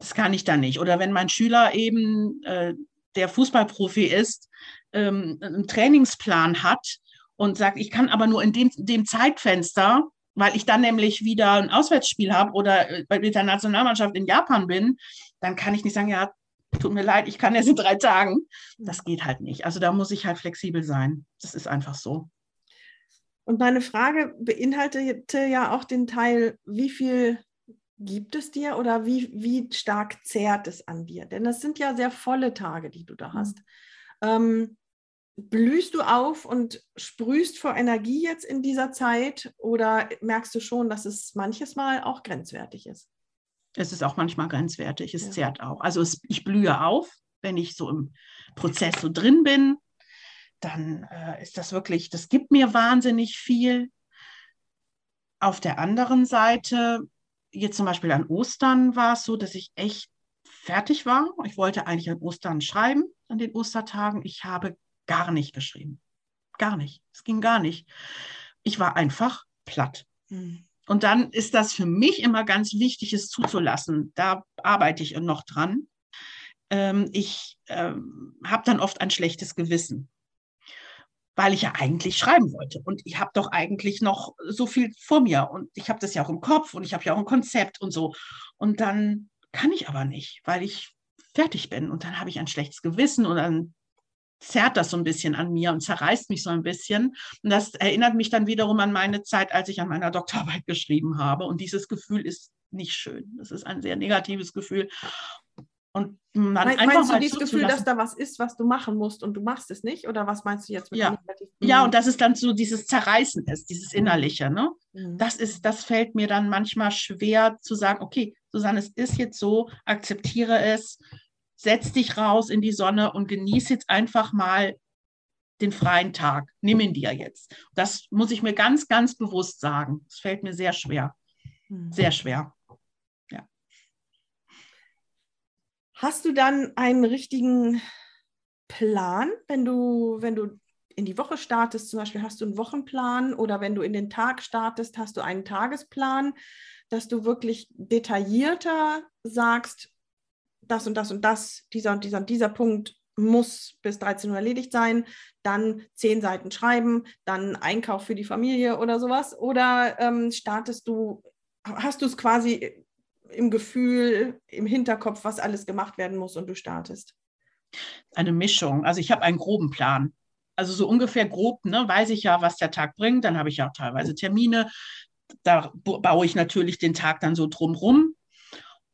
Das kann ich dann nicht. Oder wenn mein Schüler eben, äh, der Fußballprofi ist, ähm, einen Trainingsplan hat und sagt, ich kann aber nur in dem, dem Zeitfenster weil ich dann nämlich wieder ein Auswärtsspiel habe oder äh, mit der Nationalmannschaft in Japan bin, dann kann ich nicht sagen, ja, tut mir leid, ich kann erst in drei Tagen. Das geht halt nicht. Also da muss ich halt flexibel sein. Das ist einfach so. Und meine Frage beinhaltete ja auch den Teil, wie viel gibt es dir oder wie, wie stark zehrt es an dir? Denn das sind ja sehr volle Tage, die du da hast. Mhm. Ähm, blühst du auf und sprühst vor Energie jetzt in dieser Zeit oder merkst du schon, dass es manches Mal auch grenzwertig ist? Es ist auch manchmal grenzwertig, es ja. zehrt auch. Also es, ich blühe auf, wenn ich so im Prozess so drin bin, dann äh, ist das wirklich, das gibt mir wahnsinnig viel. Auf der anderen Seite, jetzt zum Beispiel an Ostern war es so, dass ich echt fertig war. Ich wollte eigentlich an Ostern schreiben, an den Ostertagen. Ich habe gar nicht geschrieben. Gar nicht. Es ging gar nicht. Ich war einfach platt. Mhm. Und dann ist das für mich immer ganz wichtig, es zuzulassen. Da arbeite ich noch dran. Ähm, ich ähm, habe dann oft ein schlechtes Gewissen, weil ich ja eigentlich schreiben wollte. Und ich habe doch eigentlich noch so viel vor mir. Und ich habe das ja auch im Kopf und ich habe ja auch ein Konzept und so. Und dann kann ich aber nicht, weil ich fertig bin. Und dann habe ich ein schlechtes Gewissen und dann zerrt das so ein bisschen an mir und zerreißt mich so ein bisschen. Und das erinnert mich dann wiederum an meine Zeit, als ich an meiner Doktorarbeit geschrieben habe. Und dieses Gefühl ist nicht schön. Das ist ein sehr negatives Gefühl. Und man Meinst, einfach meinst du dieses Gefühl, dass da was ist, was du machen musst und du machst es nicht? Oder was meinst du jetzt mit ja. Ja, und dass es dann so dieses Zerreißen ist, dieses Innerliche. Ne? Mhm. Das, ist, das fällt mir dann manchmal schwer zu sagen, okay, Susanne, es ist jetzt so, akzeptiere es, setz dich raus in die Sonne und genieß jetzt einfach mal den freien Tag. Nimm ihn dir jetzt. Das muss ich mir ganz, ganz bewusst sagen. Es fällt mir sehr schwer. Hm. Sehr schwer. Ja. Hast du dann einen richtigen Plan, wenn du, wenn du in die Woche startest, zum Beispiel hast du einen Wochenplan oder wenn du in den Tag startest, hast du einen Tagesplan, dass du wirklich detaillierter sagst, das und das und das, dieser und dieser und dieser Punkt muss bis 13 Uhr erledigt sein, dann zehn Seiten schreiben, dann Einkauf für die Familie oder sowas? Oder ähm, startest du, hast du es quasi im Gefühl, im Hinterkopf, was alles gemacht werden muss und du startest? Eine Mischung. Also ich habe einen groben Plan. Also so ungefähr grob, ne, weiß ich ja, was der Tag bringt. Dann habe ich auch teilweise Termine. Da baue ich natürlich den Tag dann so drumrum.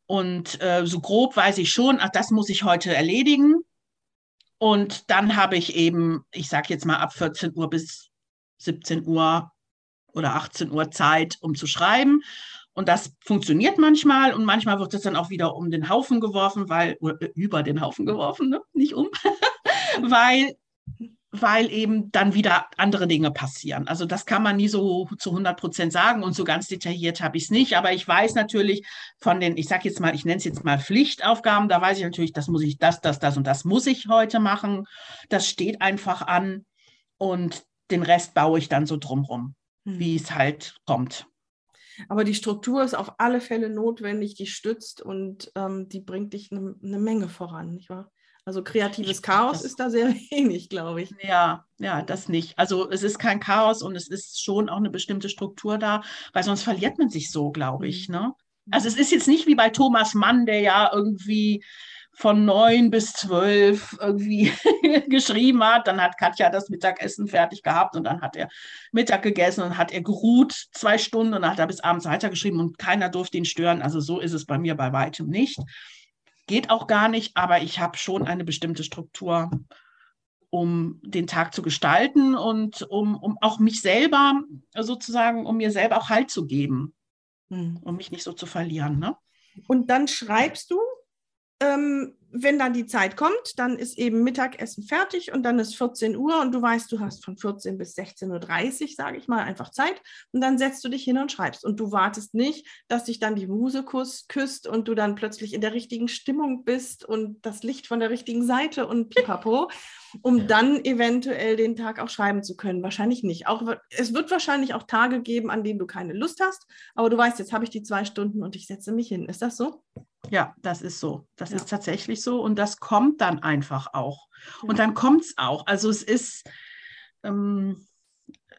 Und äh, so grob weiß ich schon, ach, das muss ich heute erledigen. Und dann habe ich eben, ich sage jetzt mal ab 14 Uhr bis 17 Uhr oder 18 Uhr Zeit, um zu schreiben. Und das funktioniert manchmal und manchmal wird es dann auch wieder um den Haufen geworfen, weil, oder äh, über den Haufen geworfen, ne? nicht um, weil, weil eben dann wieder andere Dinge passieren. Also das kann man nie so zu 100 Prozent sagen und so ganz detailliert habe ich es nicht. Aber ich weiß natürlich von den, ich sage jetzt mal, ich nenne es jetzt mal Pflichtaufgaben, da weiß ich natürlich, das muss ich, das, das, das und das muss ich heute machen. Das steht einfach an und den Rest baue ich dann so drumrum, hm. wie es halt kommt. Aber die Struktur ist auf alle Fälle notwendig, die stützt und ähm, die bringt dich eine, eine Menge voran, nicht wahr? Also kreatives Chaos ist da sehr wenig, glaube ich. Ja, ja, das nicht. Also es ist kein Chaos und es ist schon auch eine bestimmte Struktur da, weil sonst verliert man sich so, glaube ich. Mhm. Ne? Also es ist jetzt nicht wie bei Thomas Mann, der ja irgendwie von neun bis zwölf irgendwie geschrieben hat. Dann hat Katja das Mittagessen fertig gehabt und dann hat er Mittag gegessen und hat er geruht zwei Stunden und hat er bis abends weitergeschrieben und keiner durfte ihn stören. Also so ist es bei mir bei weitem nicht. Geht auch gar nicht, aber ich habe schon eine bestimmte Struktur, um den Tag zu gestalten und um, um auch mich selber sozusagen, um mir selber auch Halt zu geben, hm. um mich nicht so zu verlieren. Ne? Und dann schreibst du ähm, wenn dann die Zeit kommt, dann ist eben Mittagessen fertig und dann ist 14 Uhr und du weißt, du hast von 14 bis 16.30 Uhr, sage ich mal, einfach Zeit und dann setzt du dich hin und schreibst und du wartest nicht, dass dich dann die Muse küsst und du dann plötzlich in der richtigen Stimmung bist und das Licht von der richtigen Seite und pipapo, um dann eventuell den Tag auch schreiben zu können. Wahrscheinlich nicht. Auch, es wird wahrscheinlich auch Tage geben, an denen du keine Lust hast, aber du weißt, jetzt habe ich die zwei Stunden und ich setze mich hin. Ist das so? Ja, das ist so. Das ja. ist tatsächlich so und das kommt dann einfach auch. Ja. Und dann kommt es auch. Also es ist, ähm,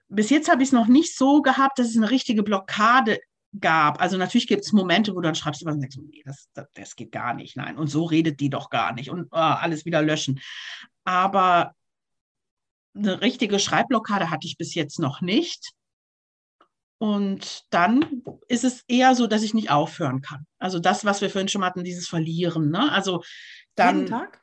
bis jetzt habe ich es noch nicht so gehabt, dass es eine richtige Blockade gab. Also natürlich gibt es Momente, wo du dann schreibst und denkst, nee, das, das, das, geht gar nicht, nein. Und so redet die doch gar nicht und oh, alles wieder löschen. Aber eine richtige Schreibblockade hatte ich bis jetzt noch nicht. Und dann ist es eher so, dass ich nicht aufhören kann. Also das, was wir vorhin schon hatten, dieses Verlieren. Ne? Also dann, jeden Tag?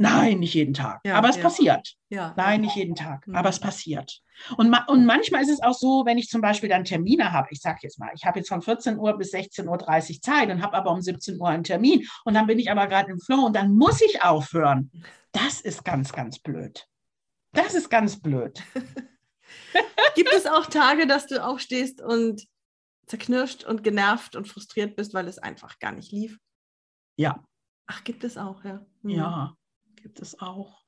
Nein, nicht jeden Tag. Ja, aber es ja. passiert. Ja, Nein, nicht jeden Tag. Mhm. Aber es passiert. Und, ma und manchmal ist es auch so, wenn ich zum Beispiel dann Termine habe, ich sage jetzt mal, ich habe jetzt von 14 Uhr bis 16.30 Uhr Zeit und habe aber um 17 Uhr einen Termin und dann bin ich aber gerade im Flow und dann muss ich aufhören. Das ist ganz, ganz blöd. Das ist ganz blöd. Gibt es auch Tage, dass du aufstehst und zerknirscht und genervt und frustriert bist, weil es einfach gar nicht lief? Ja. Ach, gibt es auch, ja. Mhm. Ja, gibt es auch.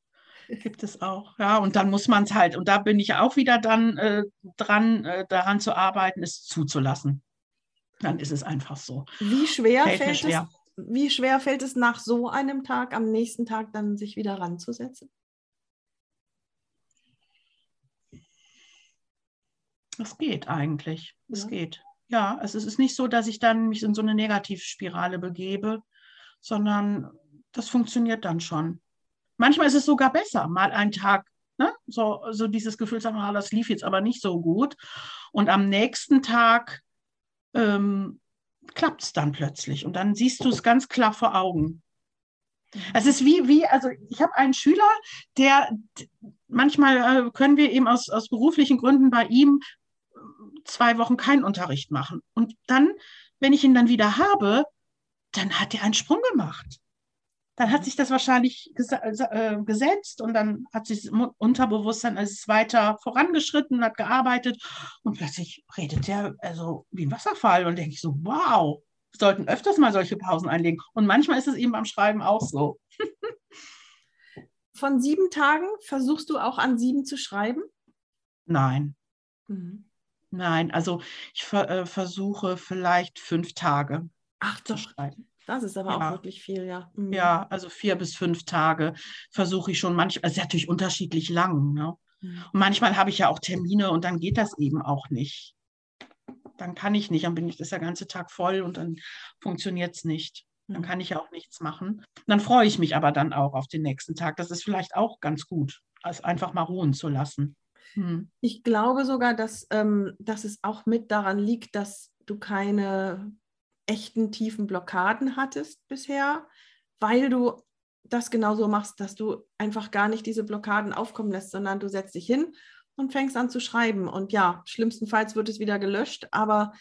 Gibt es auch, ja. Und dann muss man es halt, und da bin ich auch wieder dann äh, dran, äh, daran zu arbeiten, es zuzulassen. Dann ist es einfach so. Wie schwer fällt, fällt schwer. es, wie schwer fällt es nach so einem Tag, am nächsten Tag dann sich wieder ranzusetzen? Es geht eigentlich. Es ja. geht. Ja, also es ist nicht so, dass ich dann mich in so eine Negativspirale begebe, sondern das funktioniert dann schon. Manchmal ist es sogar besser, mal einen Tag, ne? so, so dieses Gefühl, sagen, ah, das lief jetzt aber nicht so gut. Und am nächsten Tag ähm, klappt es dann plötzlich und dann siehst du es ganz klar vor Augen. Es ist wie, wie, also ich habe einen Schüler, der manchmal äh, können wir eben aus, aus beruflichen Gründen bei ihm zwei Wochen keinen Unterricht machen. Und dann, wenn ich ihn dann wieder habe, dann hat er einen Sprung gemacht. Dann hat sich das wahrscheinlich ges äh, gesetzt und dann hat sich das Unterbewusstsein ist weiter vorangeschritten, hat gearbeitet und plötzlich redet er also wie ein Wasserfall und denke ich so, wow, wir sollten öfters mal solche Pausen einlegen. Und manchmal ist es eben beim Schreiben auch so. Von sieben Tagen versuchst du auch an sieben zu schreiben? Nein. Mhm. Nein, also ich ver äh, versuche vielleicht fünf Tage Ach, zu schreiben. Das ist aber Ja. auch wirklich viel, ja. Mhm. Ja, also vier bis fünf Tage versuche ich schon manchmal, also es ist natürlich unterschiedlich lang. Ne? Mhm. Und manchmal habe ich ja auch Termine und dann geht das eben auch nicht. Dann kann ich nicht, dann bin ich das der ganze Tag voll und dann funktioniert es nicht. Dann Mhm. kann ich ja auch nichts machen. Dann freue ich mich aber dann auch auf den nächsten Tag. Das ist vielleicht auch ganz gut, es einfach mal ruhen zu lassen. Hm. Ich glaube sogar, dass, ähm, dass es auch mit daran liegt, dass du keine echten tiefen Blockaden hattest bisher, weil du das genauso machst, dass du einfach gar nicht diese Blockaden aufkommen lässt, sondern du setzt dich hin und fängst an zu schreiben. Und ja, schlimmstenfalls wird es wieder gelöscht, aber,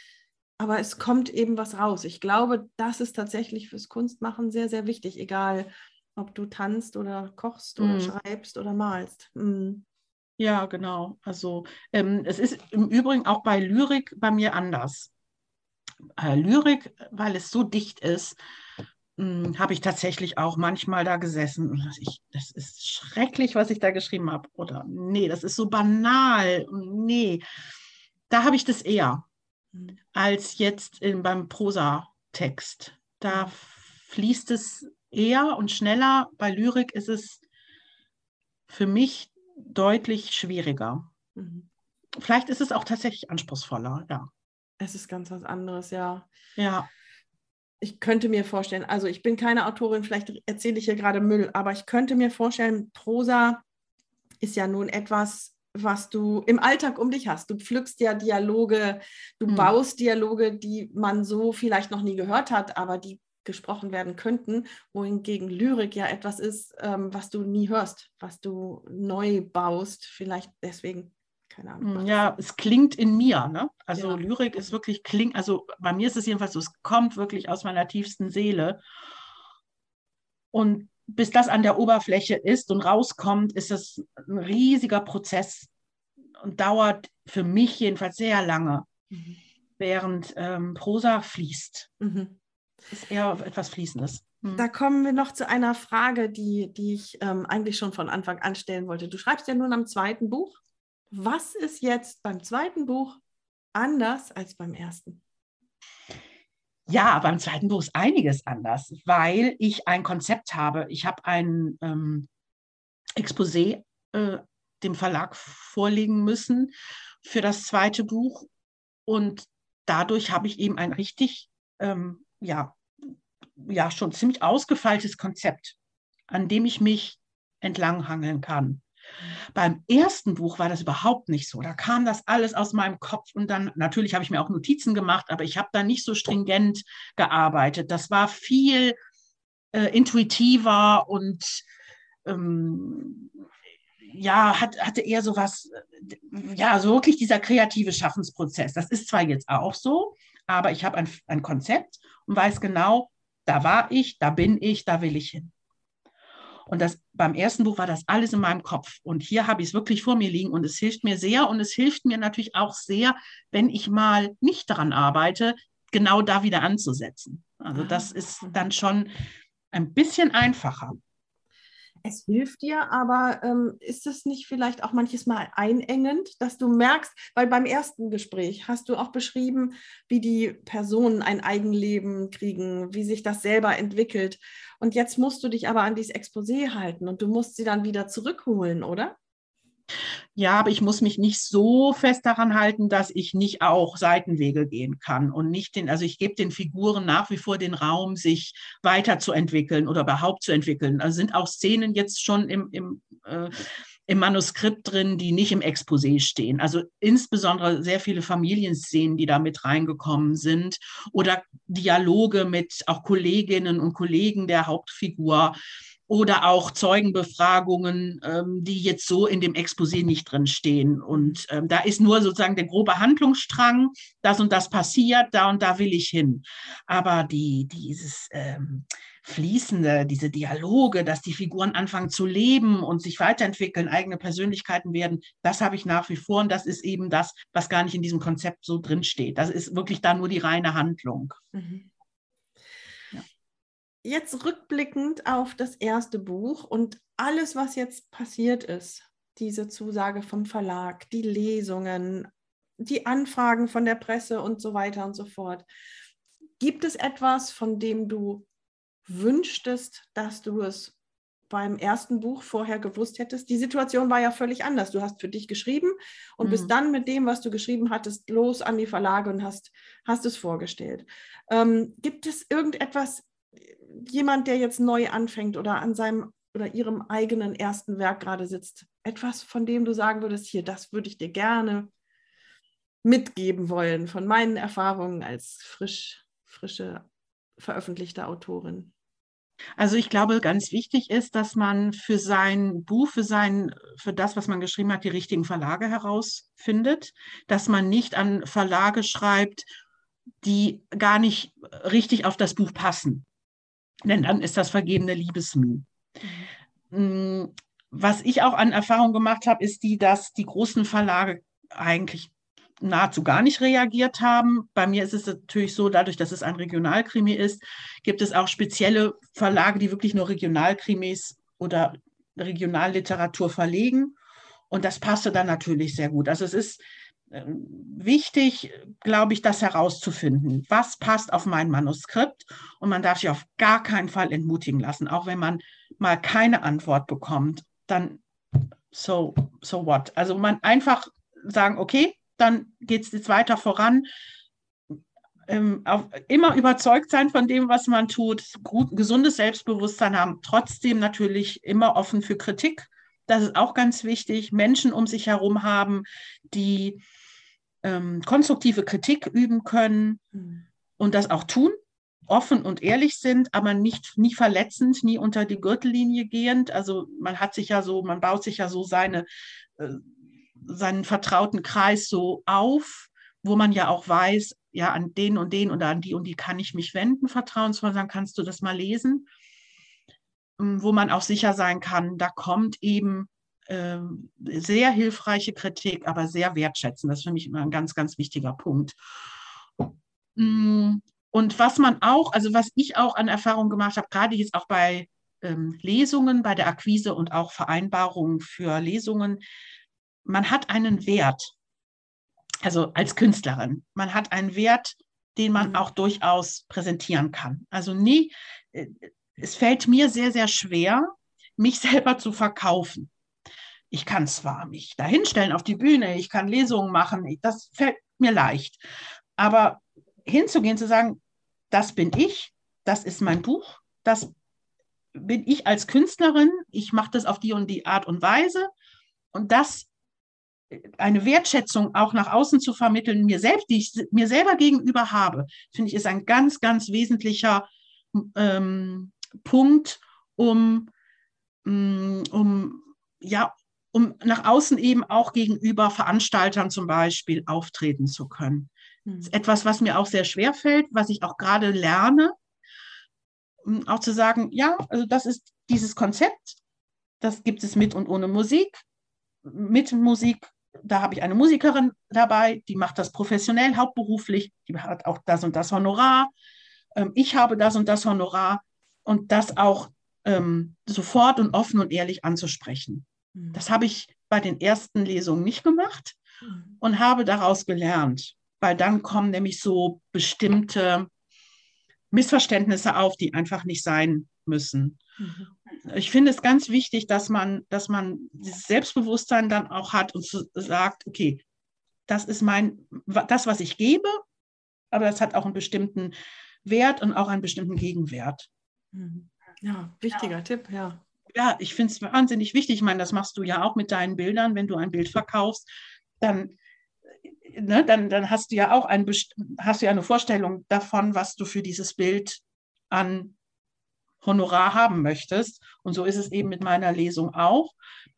aber es kommt eben was raus. Ich glaube, das ist tatsächlich fürs Kunstmachen sehr, sehr wichtig, egal ob du tanzt oder kochst oder Mhm. schreibst oder malst. Mhm. Ja, genau. Also ähm, es ist im Übrigen auch bei Lyrik bei mir anders. Äh, Lyrik, weil es so dicht ist, mh, habe ich tatsächlich auch manchmal da gesessen und ich, das ist schrecklich, was ich da geschrieben habe. Oder nee, das ist so banal. Nee, da habe ich das eher Mhm. als jetzt in, beim Prosatext. Da Mhm. fließt es eher und schneller. Bei Lyrik ist es für mich deutlich schwieriger. Mhm. Vielleicht ist es auch tatsächlich anspruchsvoller, ja. Es ist ganz was anderes, ja. Ja, Ich könnte mir vorstellen, also ich bin keine Autorin, vielleicht erzähle ich hier gerade Müll, aber ich könnte mir vorstellen, Prosa ist ja nun etwas, was du im Alltag um dich hast. Du pflückst ja Dialoge, du Hm. baust Dialoge, die man so vielleicht noch nie gehört hat, aber die gesprochen werden könnten, wohingegen Lyrik ja etwas ist, ähm, was du nie hörst, was du neu baust, vielleicht deswegen, keine Ahnung. Hm, ja, es klingt in mir, ne? Also Ja. Lyrik ist wirklich klingt, also bei mir ist es jedenfalls so, es kommt wirklich aus meiner tiefsten Seele. Und bis das an der Oberfläche ist und rauskommt, ist es ein riesiger Prozess und dauert für mich jedenfalls sehr lange, Mhm. während ähm, Prosa fließt. Mhm. Ist eher etwas Fließendes. Hm. Da kommen wir noch zu einer Frage, die, die ich ähm, eigentlich schon von Anfang an stellen wollte. Du schreibst ja nun am zweiten Buch. Was ist jetzt beim zweiten Buch anders als beim ersten? Ja, beim zweiten Buch ist einiges anders, weil ich ein Konzept habe. Ich habe ein ähm, Exposé äh, dem Verlag vorlegen müssen für das zweite Buch. Und dadurch habe ich eben ein richtig, ähm, ja, ja, schon ziemlich ausgefeiltes Konzept, an dem ich mich entlanghangeln kann. Beim ersten Buch war das überhaupt nicht so. Da kam das alles aus meinem Kopf und dann, natürlich habe ich mir auch Notizen gemacht, aber ich habe da nicht so stringent gearbeitet. Das war viel äh, intuitiver und ähm, ja, hat, hatte eher so was, ja, so wirklich dieser kreative Schaffensprozess. Das ist zwar jetzt auch so, aber ich habe ein, ein Konzept und weiß genau, da war ich, da bin ich, da will ich hin. Und das, beim ersten Buch war das alles in meinem Kopf. Und hier habe ich es wirklich vor mir liegen und es hilft mir sehr. Und es hilft mir natürlich auch sehr, wenn ich mal nicht daran arbeite, genau da wieder anzusetzen. Also das ist dann schon ein bisschen einfacher. Es hilft dir, aber ähm, ist es nicht vielleicht auch manches Mal einengend, dass du merkst, weil beim ersten Gespräch hast du auch beschrieben, wie die Personen ein Eigenleben kriegen, wie sich das selber entwickelt. Und jetzt musst du dich aber an dieses Exposé halten und du musst sie dann wieder zurückholen, oder? Ja, aber ich muss mich nicht so fest daran halten, dass ich nicht auch Seitenwege gehen kann und nicht den, also ich gebe den Figuren nach wie vor den Raum, sich weiterzuentwickeln oder überhaupt zu entwickeln. Also sind auch Szenen jetzt schon im, im, äh, im Manuskript drin, die nicht im Exposé stehen. Also insbesondere sehr viele Familienszenen, die da mit reingekommen sind oder Dialoge mit auch Kolleginnen und Kollegen der Hauptfigur oder auch Zeugenbefragungen, ähm, die jetzt so in dem Exposé nicht drin stehen. Und ähm, da ist nur sozusagen der grobe Handlungsstrang, das und das passiert, da und da will ich hin. Aber die, dieses ähm, Fließende, diese Dialoge, dass die Figuren anfangen zu leben und sich weiterentwickeln, eigene Persönlichkeiten werden, das habe ich nach wie vor. Und das ist eben das, was gar nicht in diesem Konzept so drin steht. Das ist wirklich da nur die reine Handlung. Mhm. Jetzt rückblickend auf das erste Buch und alles, was jetzt passiert ist, diese Zusage vom Verlag, die Lesungen, die Anfragen von der Presse und so weiter und so fort. Gibt es etwas, von dem du wünschtest, dass du es beim ersten Buch vorher gewusst hättest? Die Situation war ja völlig anders. Du hast für dich geschrieben und mhm. bist dann mit dem, was du geschrieben hattest, los an die Verlage und hast, hast es vorgestellt. Ähm, gibt es irgendetwas, jemand, der jetzt neu anfängt oder an seinem oder ihrem eigenen ersten Werk gerade sitzt, etwas, von dem du sagen würdest, hier, das würde ich dir gerne mitgeben wollen von meinen Erfahrungen als frisch, frische veröffentlichte Autorin? Also ich glaube, ganz wichtig ist, dass man für sein Buch, für sein, für das, was man geschrieben hat, die richtigen Verlage herausfindet, dass man nicht an Verlage schreibt, die gar nicht richtig auf das Buch passen. Denn dann ist das vergebene Liebesmüh. Mhm. Was ich auch an Erfahrung gemacht habe, ist die, dass die großen Verlage eigentlich nahezu gar nicht reagiert haben. Bei mir ist es natürlich so, dadurch, dass es ein Regionalkrimi ist, gibt es auch spezielle Verlage, die wirklich nur Regionalkrimis oder Regionalliteratur verlegen. Und das passte dann natürlich sehr gut. Also es ist wichtig, glaube ich, das herauszufinden. Was passt auf mein Manuskript? Und man darf sich auf gar keinen Fall entmutigen lassen, auch wenn man mal keine Antwort bekommt. Dann so, so what? Also man einfach sagen, okay, dann geht es jetzt weiter voran. Ähm, auf, immer überzeugt sein von dem, was man tut, gut, gesundes Selbstbewusstsein haben, trotzdem natürlich immer offen für Kritik. Das ist auch ganz wichtig. Menschen um sich herum haben, die ähm, konstruktive Kritik üben können mhm. und das auch tun, offen und ehrlich sind, aber nicht nie verletzend, nie unter die Gürtellinie gehend. Also man hat sich ja so, man baut sich ja so seine äh, seinen vertrauten Kreis so auf, wo man ja auch weiß, ja, an den und den oder an die und die kann ich mich wenden, vertrauensvoll sagen, kannst du das mal lesen, ähm, wo man auch sicher sein kann, da kommt eben äh, sehr hilfreiche Kritik, aber sehr wertschätzend. Das ist für mich immer ein ganz, ganz wichtiger Punkt. Mm, und was man auch, also was ich auch an Erfahrung gemacht habe, gerade jetzt auch bei ähm, Lesungen, bei der Akquise und auch Vereinbarungen für Lesungen, man hat einen Wert, also als Künstlerin, man hat einen Wert, den man auch durchaus präsentieren kann. Also nie, äh, es fällt mir sehr, sehr schwer, mich selber zu verkaufen. Ich kann zwar mich dahinstellen auf die Bühne, ich kann Lesungen machen, das fällt mir leicht. Aber hinzugehen, zu sagen, das bin ich, das ist mein Buch, das bin ich als Künstlerin, ich mache das auf die und die Art und Weise und das eine Wertschätzung auch nach außen zu vermitteln, mir selbst, die ich mir selber gegenüber habe, finde ich, ist ein ganz, ganz wesentlicher ähm, Punkt, um, mm, um, ja, um nach außen eben auch gegenüber Veranstaltern zum Beispiel auftreten zu können. Das ist hm. etwas, was mir auch sehr schwer fällt, was ich auch gerade lerne, um auch zu sagen, ja, also das ist dieses Konzept, das gibt es mit und ohne Musik. Mit Musik da habe ich eine Musikerin dabei, die macht das professionell, hauptberuflich, die hat auch das und das Honorar. Ähm, ich habe das und das Honorar und das auch ähm, sofort und offen und ehrlich anzusprechen. Mhm. Das habe ich bei den ersten Lesungen nicht gemacht mhm. und habe daraus gelernt, weil dann kommen nämlich so bestimmte Missverständnisse auf, die einfach nicht sein müssen. Mhm. Ich finde es ganz wichtig, dass man, dass man dieses Selbstbewusstsein dann auch hat und sagt, okay, das ist mein, das, was ich gebe, aber das hat auch einen bestimmten Wert und auch einen bestimmten Gegenwert. Ja, wichtiger ja. Tipp, ja. Ja, ich finde es wahnsinnig wichtig. Ich meine, das machst du ja auch mit deinen Bildern. Wenn du ein Bild verkaufst, dann, ne, dann, dann hast du ja auch ein, hast du ja eine Vorstellung davon, was du für dieses Bild an Honorar haben möchtest. Und so ist es eben mit meiner Lesung auch.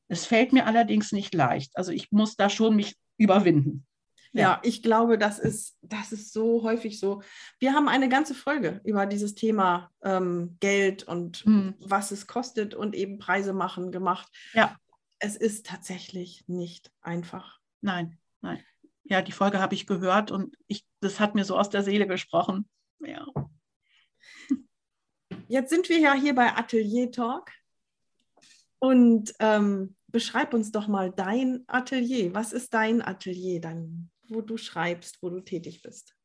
Es fällt mir allerdings nicht leicht. Also ich muss da schon mich überwinden. Ja, ja, ich glaube, das ist, das ist so häufig so. Wir haben eine ganze Folge über dieses Thema ähm, Geld und hm. was es kostet und eben Preise machen gemacht. Ja. Es ist tatsächlich nicht einfach. Nein, nein. Ja, die Folge habe ich gehört und ich, das hat mir so aus der Seele gesprochen. Ja. Jetzt sind wir ja hier bei Atelier Talk und ähm, beschreib uns doch mal dein Atelier. Was ist dein Atelier dann, wo du schreibst, wo du tätig bist?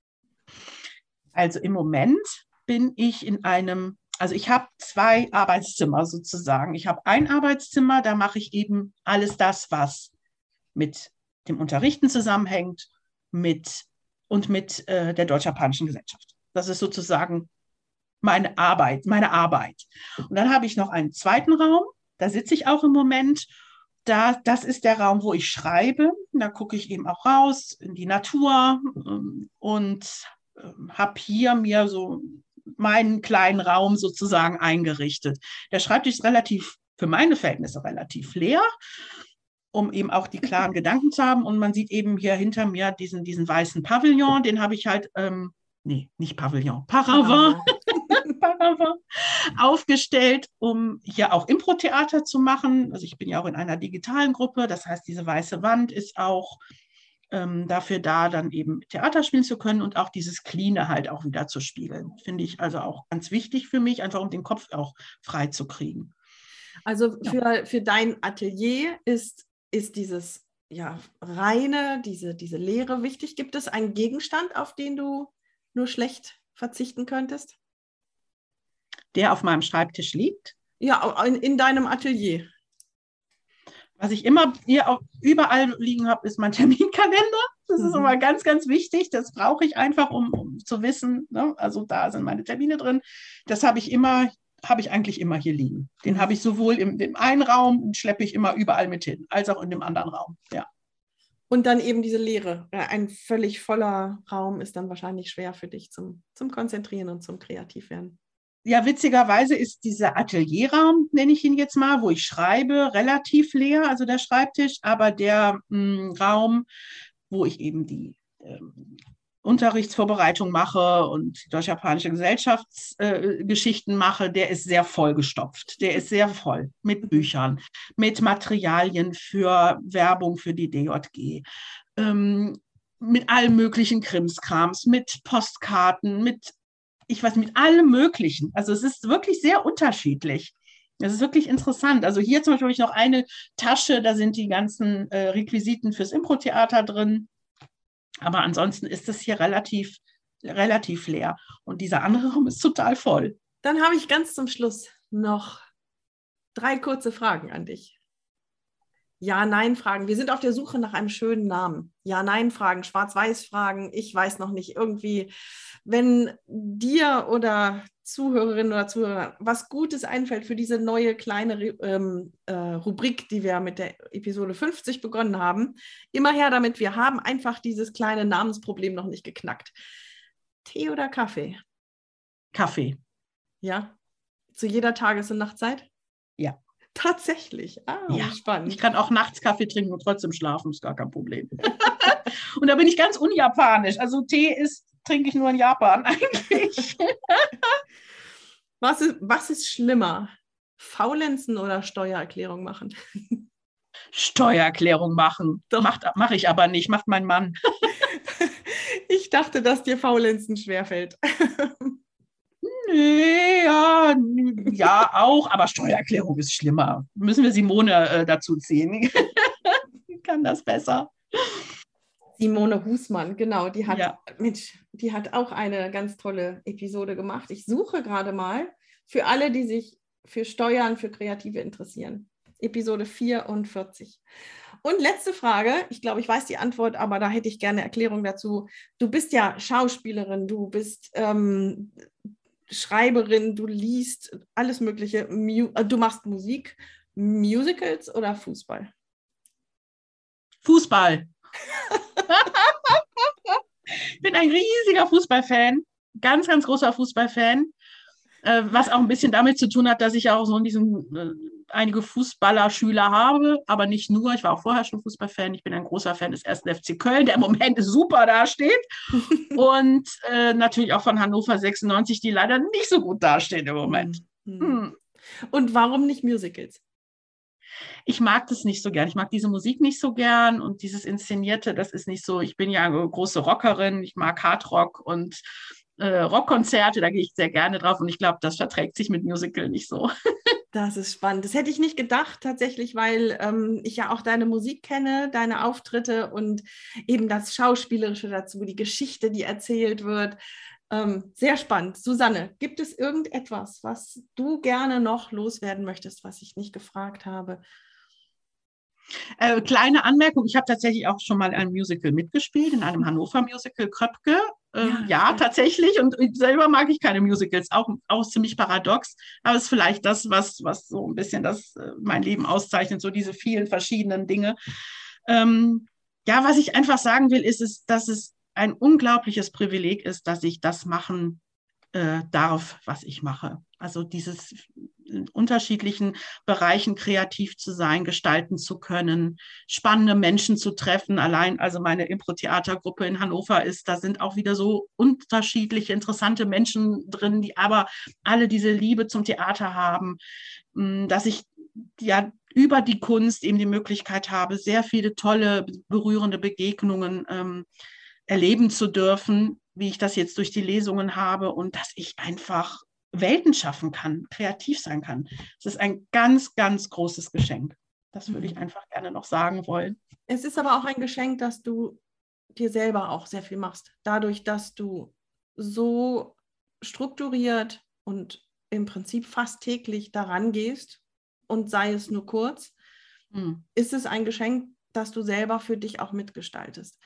Also im Moment bin ich in einem also ich habe zwei Arbeitszimmer sozusagen. Ich habe ein Arbeitszimmer, da mache ich eben alles das, was mit dem Unterrichten zusammenhängt mit, und mit äh, der Deutsch-Japanischen Gesellschaft. Das ist sozusagen meine Arbeit, meine Arbeit. Und dann habe ich noch einen zweiten Raum, da sitze ich auch im Moment. Da, das ist der Raum, wo ich schreibe. Da gucke ich eben auch raus in die Natur ähm, und äh, habe hier mir so meinen kleinen Raum sozusagen eingerichtet. Der Schreibtisch ist relativ, für meine Verhältnisse relativ leer, um eben auch die klaren Gedanken zu haben. Und man sieht eben hier hinter mir diesen, diesen weißen Pavillon, den habe ich halt, ähm, nee, nicht Pavillon, Paravent. Paravent aufgestellt, um hier auch Impro-Theater zu machen. Also ich bin ja auch in einer digitalen Gruppe, das heißt, diese weiße Wand ist auch ähm, dafür da, dann eben Theater spielen zu können und auch dieses Cleane halt auch wieder zu spielen. Finde ich also auch ganz wichtig für mich, einfach um den Kopf auch frei zu kriegen. Also für, ja. für dein Atelier ist, ist dieses ja, reine, diese, diese Lehre wichtig. Gibt es einen Gegenstand, auf den du nur schlecht verzichten könntest? Der auf meinem Schreibtisch liegt? Ja, in, in deinem Atelier. Was ich immer hier auch überall liegen habe, ist mein Terminkalender. Das mhm. ist immer ganz, ganz wichtig. Das brauche ich einfach, um, um zu wissen. Ne? Also da sind meine Termine drin. Das habe ich immer, habe ich eigentlich immer hier liegen. Den mhm. habe ich sowohl im, im einen Raum und schleppe ich immer überall mit hin, als auch in dem anderen Raum. Ja. Und dann eben diese Leere. Ein völlig voller Raum ist dann wahrscheinlich schwer für dich zum, zum Konzentrieren und zum Kreativwerden ja, witzigerweise ist dieser Atelierraum, nenne ich ihn jetzt mal, wo ich schreibe, relativ leer, also der Schreibtisch, aber der mh, hm, Raum, wo ich eben die ähm, Unterrichtsvorbereitung mache und deutsch-japanische Gesellschaftsgeschichten äh, mache, der ist sehr vollgestopft. Der ist sehr voll mit Büchern, mit Materialien für Werbung für die DJG, ähm, mit allen möglichen Krimskrams, mit Postkarten, mit ich weiß, mit allem Möglichen. Also es ist wirklich sehr unterschiedlich. Das ist wirklich interessant. Also hier zum Beispiel habe ich noch eine Tasche, da sind die ganzen äh, Requisiten fürs Impro-Theater drin. Aber ansonsten ist es hier relativ, relativ leer. Und dieser andere Raum ist total voll. Dann habe ich ganz zum Schluss noch drei kurze Fragen an dich. Ja-Nein-Fragen. Wir sind auf der Suche nach einem schönen Namen. Ja-Nein-Fragen, Schwarz-Weiß-Fragen. Ich weiß noch nicht. Irgendwie, wenn dir oder Zuhörerinnen oder Zuhörer was Gutes einfällt für diese neue kleine ähm, äh, Rubrik, die wir mit der Episode 50 begonnen haben, immer her damit. Wir haben einfach dieses kleine Namensproblem noch nicht geknackt. Tee oder Kaffee? Kaffee. Ja. Zu jeder Tages- und Nachtzeit? Ja. Tatsächlich. Ah, ja. spannend. Ich kann auch nachts Kaffee trinken und trotzdem schlafen, ist gar kein Problem. und da bin ich ganz unjapanisch. Also Tee ist, trinke ich nur in Japan eigentlich. was, ist, was ist schlimmer? Faulenzen oder Steuererklärung machen? Steuererklärung machen. Mache ich aber nicht, macht mein Mann. ich dachte, dass dir Faulenzen schwerfällt. Nee, ja, ja, auch, aber Steuererklärung ist schlimmer. Müssen wir Simone äh, dazu ziehen? Kann das besser. Simone Husmann, genau, die hat, ja. Mensch, die hat auch eine ganz tolle Episode gemacht. Ich suche gerade mal für alle, die sich für Steuern, für Kreative interessieren. Episode 44. Und letzte Frage, ich glaube, ich weiß die Antwort, aber da hätte ich gerne Erklärung dazu. Du bist ja Schauspielerin, du bist ähm, Schreiberin, du liest alles Mögliche. Äh, du machst Musik, Musicals oder Fußball? Fußball. ich bin ein riesiger Fußballfan, ganz, ganz großer Fußballfan, äh, was auch ein bisschen damit zu tun hat, dass ich auch so in diesem äh, einige Fußballerschüler habe, aber nicht nur. Ich war auch vorher schon Fußballfan. Ich bin ein großer Fan des ersten FC Köln, der im Moment super dasteht. und äh, natürlich auch von Hannover 96, die leider nicht so gut dastehen im Moment. Hm. Hm. Und warum nicht Musicals? Ich mag das nicht so gern. Ich mag diese Musik nicht so gern und dieses Inszenierte, das ist nicht so. Ich bin ja eine große Rockerin, ich mag Hardrock und äh, Rockkonzerte, da gehe ich sehr gerne drauf und ich glaube, das verträgt sich mit Musical nicht so. Das ist spannend. Das hätte ich nicht gedacht tatsächlich, weil ähm, ich ja auch deine Musik kenne, deine Auftritte und eben das Schauspielerische dazu, die Geschichte, die erzählt wird. Ähm, sehr spannend. Susanne, gibt es irgendetwas, was du gerne noch loswerden möchtest, was ich nicht gefragt habe? Äh, kleine Anmerkung, ich habe tatsächlich auch schon mal ein Musical mitgespielt, in einem Hannover Musical Kröpke. Äh, ja, ja, tatsächlich. Und selber mag ich keine Musicals, auch, auch ziemlich paradox. Aber es ist vielleicht das, was, was so ein bisschen das äh, mein Leben auszeichnet, so diese vielen verschiedenen Dinge. Ähm, ja, was ich einfach sagen will, ist, ist, dass es ein unglaubliches Privileg ist, dass ich das machen äh, darf, was ich mache. Also dieses in unterschiedlichen Bereichen kreativ zu sein, gestalten zu können, spannende Menschen zu treffen. Allein also meine Impro-Theatergruppe in Hannover ist, da sind auch wieder so unterschiedliche, interessante Menschen drin, die aber alle diese Liebe zum Theater haben, hm, dass ich ja über die Kunst eben die Möglichkeit habe, sehr viele tolle, berührende Begegnungen ähm, erleben zu dürfen, wie ich das jetzt durch die Lesungen habe und dass ich einfach Welten schaffen kann, kreativ sein kann. Es ist ein ganz, ganz großes Geschenk. Das würde ich mhm. einfach gerne noch sagen wollen. Es ist aber auch ein Geschenk, dass du dir selber auch sehr viel machst. Dadurch, dass du so strukturiert und im Prinzip fast täglich daran gehst und sei es nur kurz, hm. ist es ein Geschenk, dass du selber für dich auch mitgestaltest.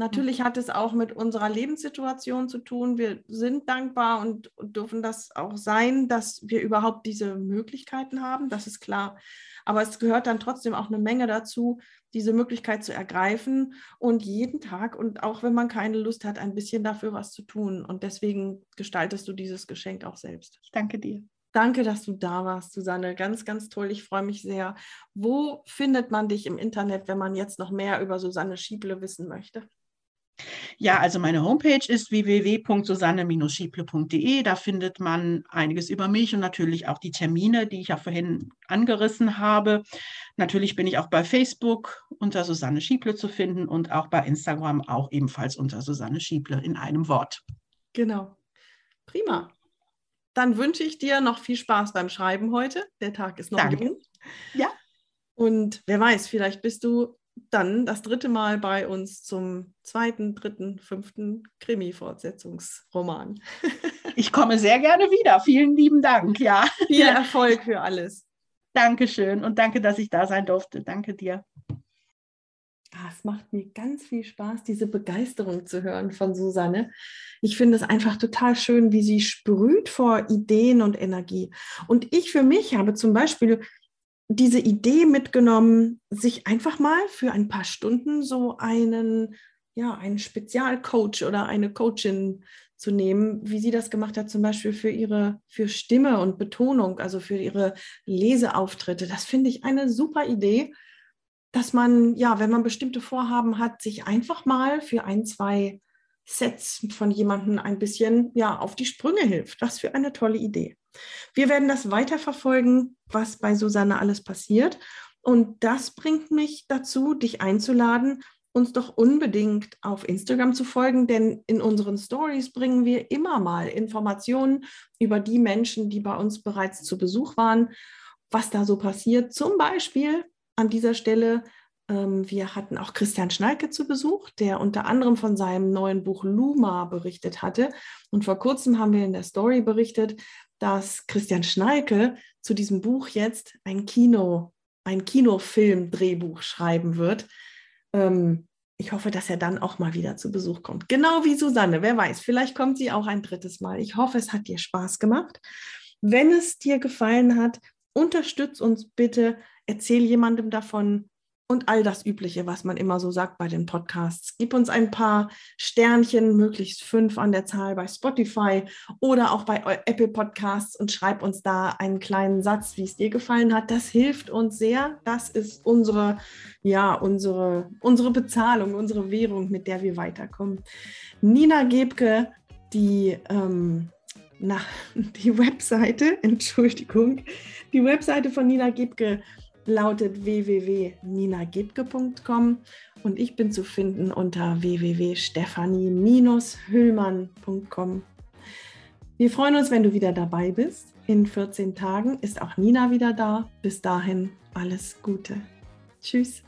Natürlich mhm. hat es auch mit unserer Lebenssituation zu tun. Wir sind dankbar und, dürfen das auch sein, dass wir überhaupt diese Möglichkeiten haben. Das ist klar. Aber es gehört dann trotzdem auch eine Menge dazu, diese Möglichkeit zu ergreifen und jeden Tag und auch wenn man keine Lust hat, ein bisschen dafür was zu tun. Und deswegen gestaltest du dieses Geschenk auch selbst. Ich danke dir. Danke, dass du da warst, Susanne. Ganz, ganz toll. Ich freue mich sehr. Wo findet man dich im Internet, wenn man jetzt noch mehr über Susanne Schieble wissen möchte? Ja, also meine Homepage ist www.susanne-schieble.de. Da findet man einiges über mich und natürlich auch die Termine, die ich ja vorhin angerissen habe. Natürlich bin ich auch bei Facebook unter Susanne Schieble zu finden und auch bei Instagram auch ebenfalls unter Susanne Schieble in einem Wort. Genau. Prima. Dann wünsche ich dir noch viel Spaß beim Schreiben heute. Der Tag ist noch Danke. jung. Ja. Und wer weiß, vielleicht bist du dann das dritte Mal bei uns zum zweiten, dritten, fünften Krimi-Fortsetzungsroman. ich komme sehr gerne wieder. Vielen lieben Dank. Ja. Viel Erfolg für alles. Dankeschön und danke, dass ich da sein durfte. Danke dir. Ah, es macht mir ganz viel Spaß, diese Begeisterung zu hören von Susanne. Ich finde es einfach total schön, wie sie sprüht vor Ideen und Energie. Und ich für mich habe zum Beispiel diese Idee mitgenommen, sich einfach mal für ein paar Stunden so einen, ja, einen Spezialcoach oder eine Coachin zu nehmen, wie sie das gemacht hat, zum Beispiel für ihre, für Stimme und Betonung, also für ihre Leseauftritte. Das finde ich eine super Idee, dass man, ja, wenn man bestimmte Vorhaben hat, sich einfach mal für ein, zwei Sets von jemandem ein bisschen, ja, auf die Sprünge hilft. Was für eine tolle Idee. Wir werden das weiterverfolgen, was bei Susanne alles passiert. Und das bringt mich dazu, dich einzuladen, uns doch unbedingt auf Instagram zu folgen, denn in unseren Stories bringen wir immer mal Informationen über die Menschen, die bei uns bereits zu Besuch waren, was da so passiert. Zum Beispiel an dieser Stelle, ähm, wir hatten auch Christian Schnalke zu Besuch, der unter anderem von seinem neuen Buch Luma berichtet hatte. Und vor kurzem haben wir in der Story berichtet, dass Christian Schnalke zu diesem Buch jetzt ein Kino, ein Kinofilm-Drehbuch schreiben wird. Ähm, ich hoffe, dass er dann auch mal wieder zu Besuch kommt. Genau wie Susanne, wer weiß, vielleicht kommt sie auch ein drittes Mal. Ich hoffe, es hat dir Spaß gemacht. Wenn es dir gefallen hat, unterstütz uns bitte, erzähl jemandem davon, und all das Übliche, was man immer so sagt bei den Podcasts. Gib uns ein paar Sternchen, möglichst fünf an der Zahl bei Spotify oder auch bei Apple Podcasts und schreib uns da einen kleinen Satz, wie es dir gefallen hat. Das hilft uns sehr. Das ist unsere, ja, unsere, unsere Bezahlung, unsere Währung, mit der wir weiterkommen. Nina Gebke, die, ähm, na, die Webseite, Entschuldigung, die Webseite von Nina Gebke lautet www.ninagebke.com und ich bin zu finden unter www.stefanie-hüllmann.com. Wir freuen uns, wenn du wieder dabei bist. In 14 Tagen ist auch Nina wieder da. Bis dahin alles Gute. Tschüss.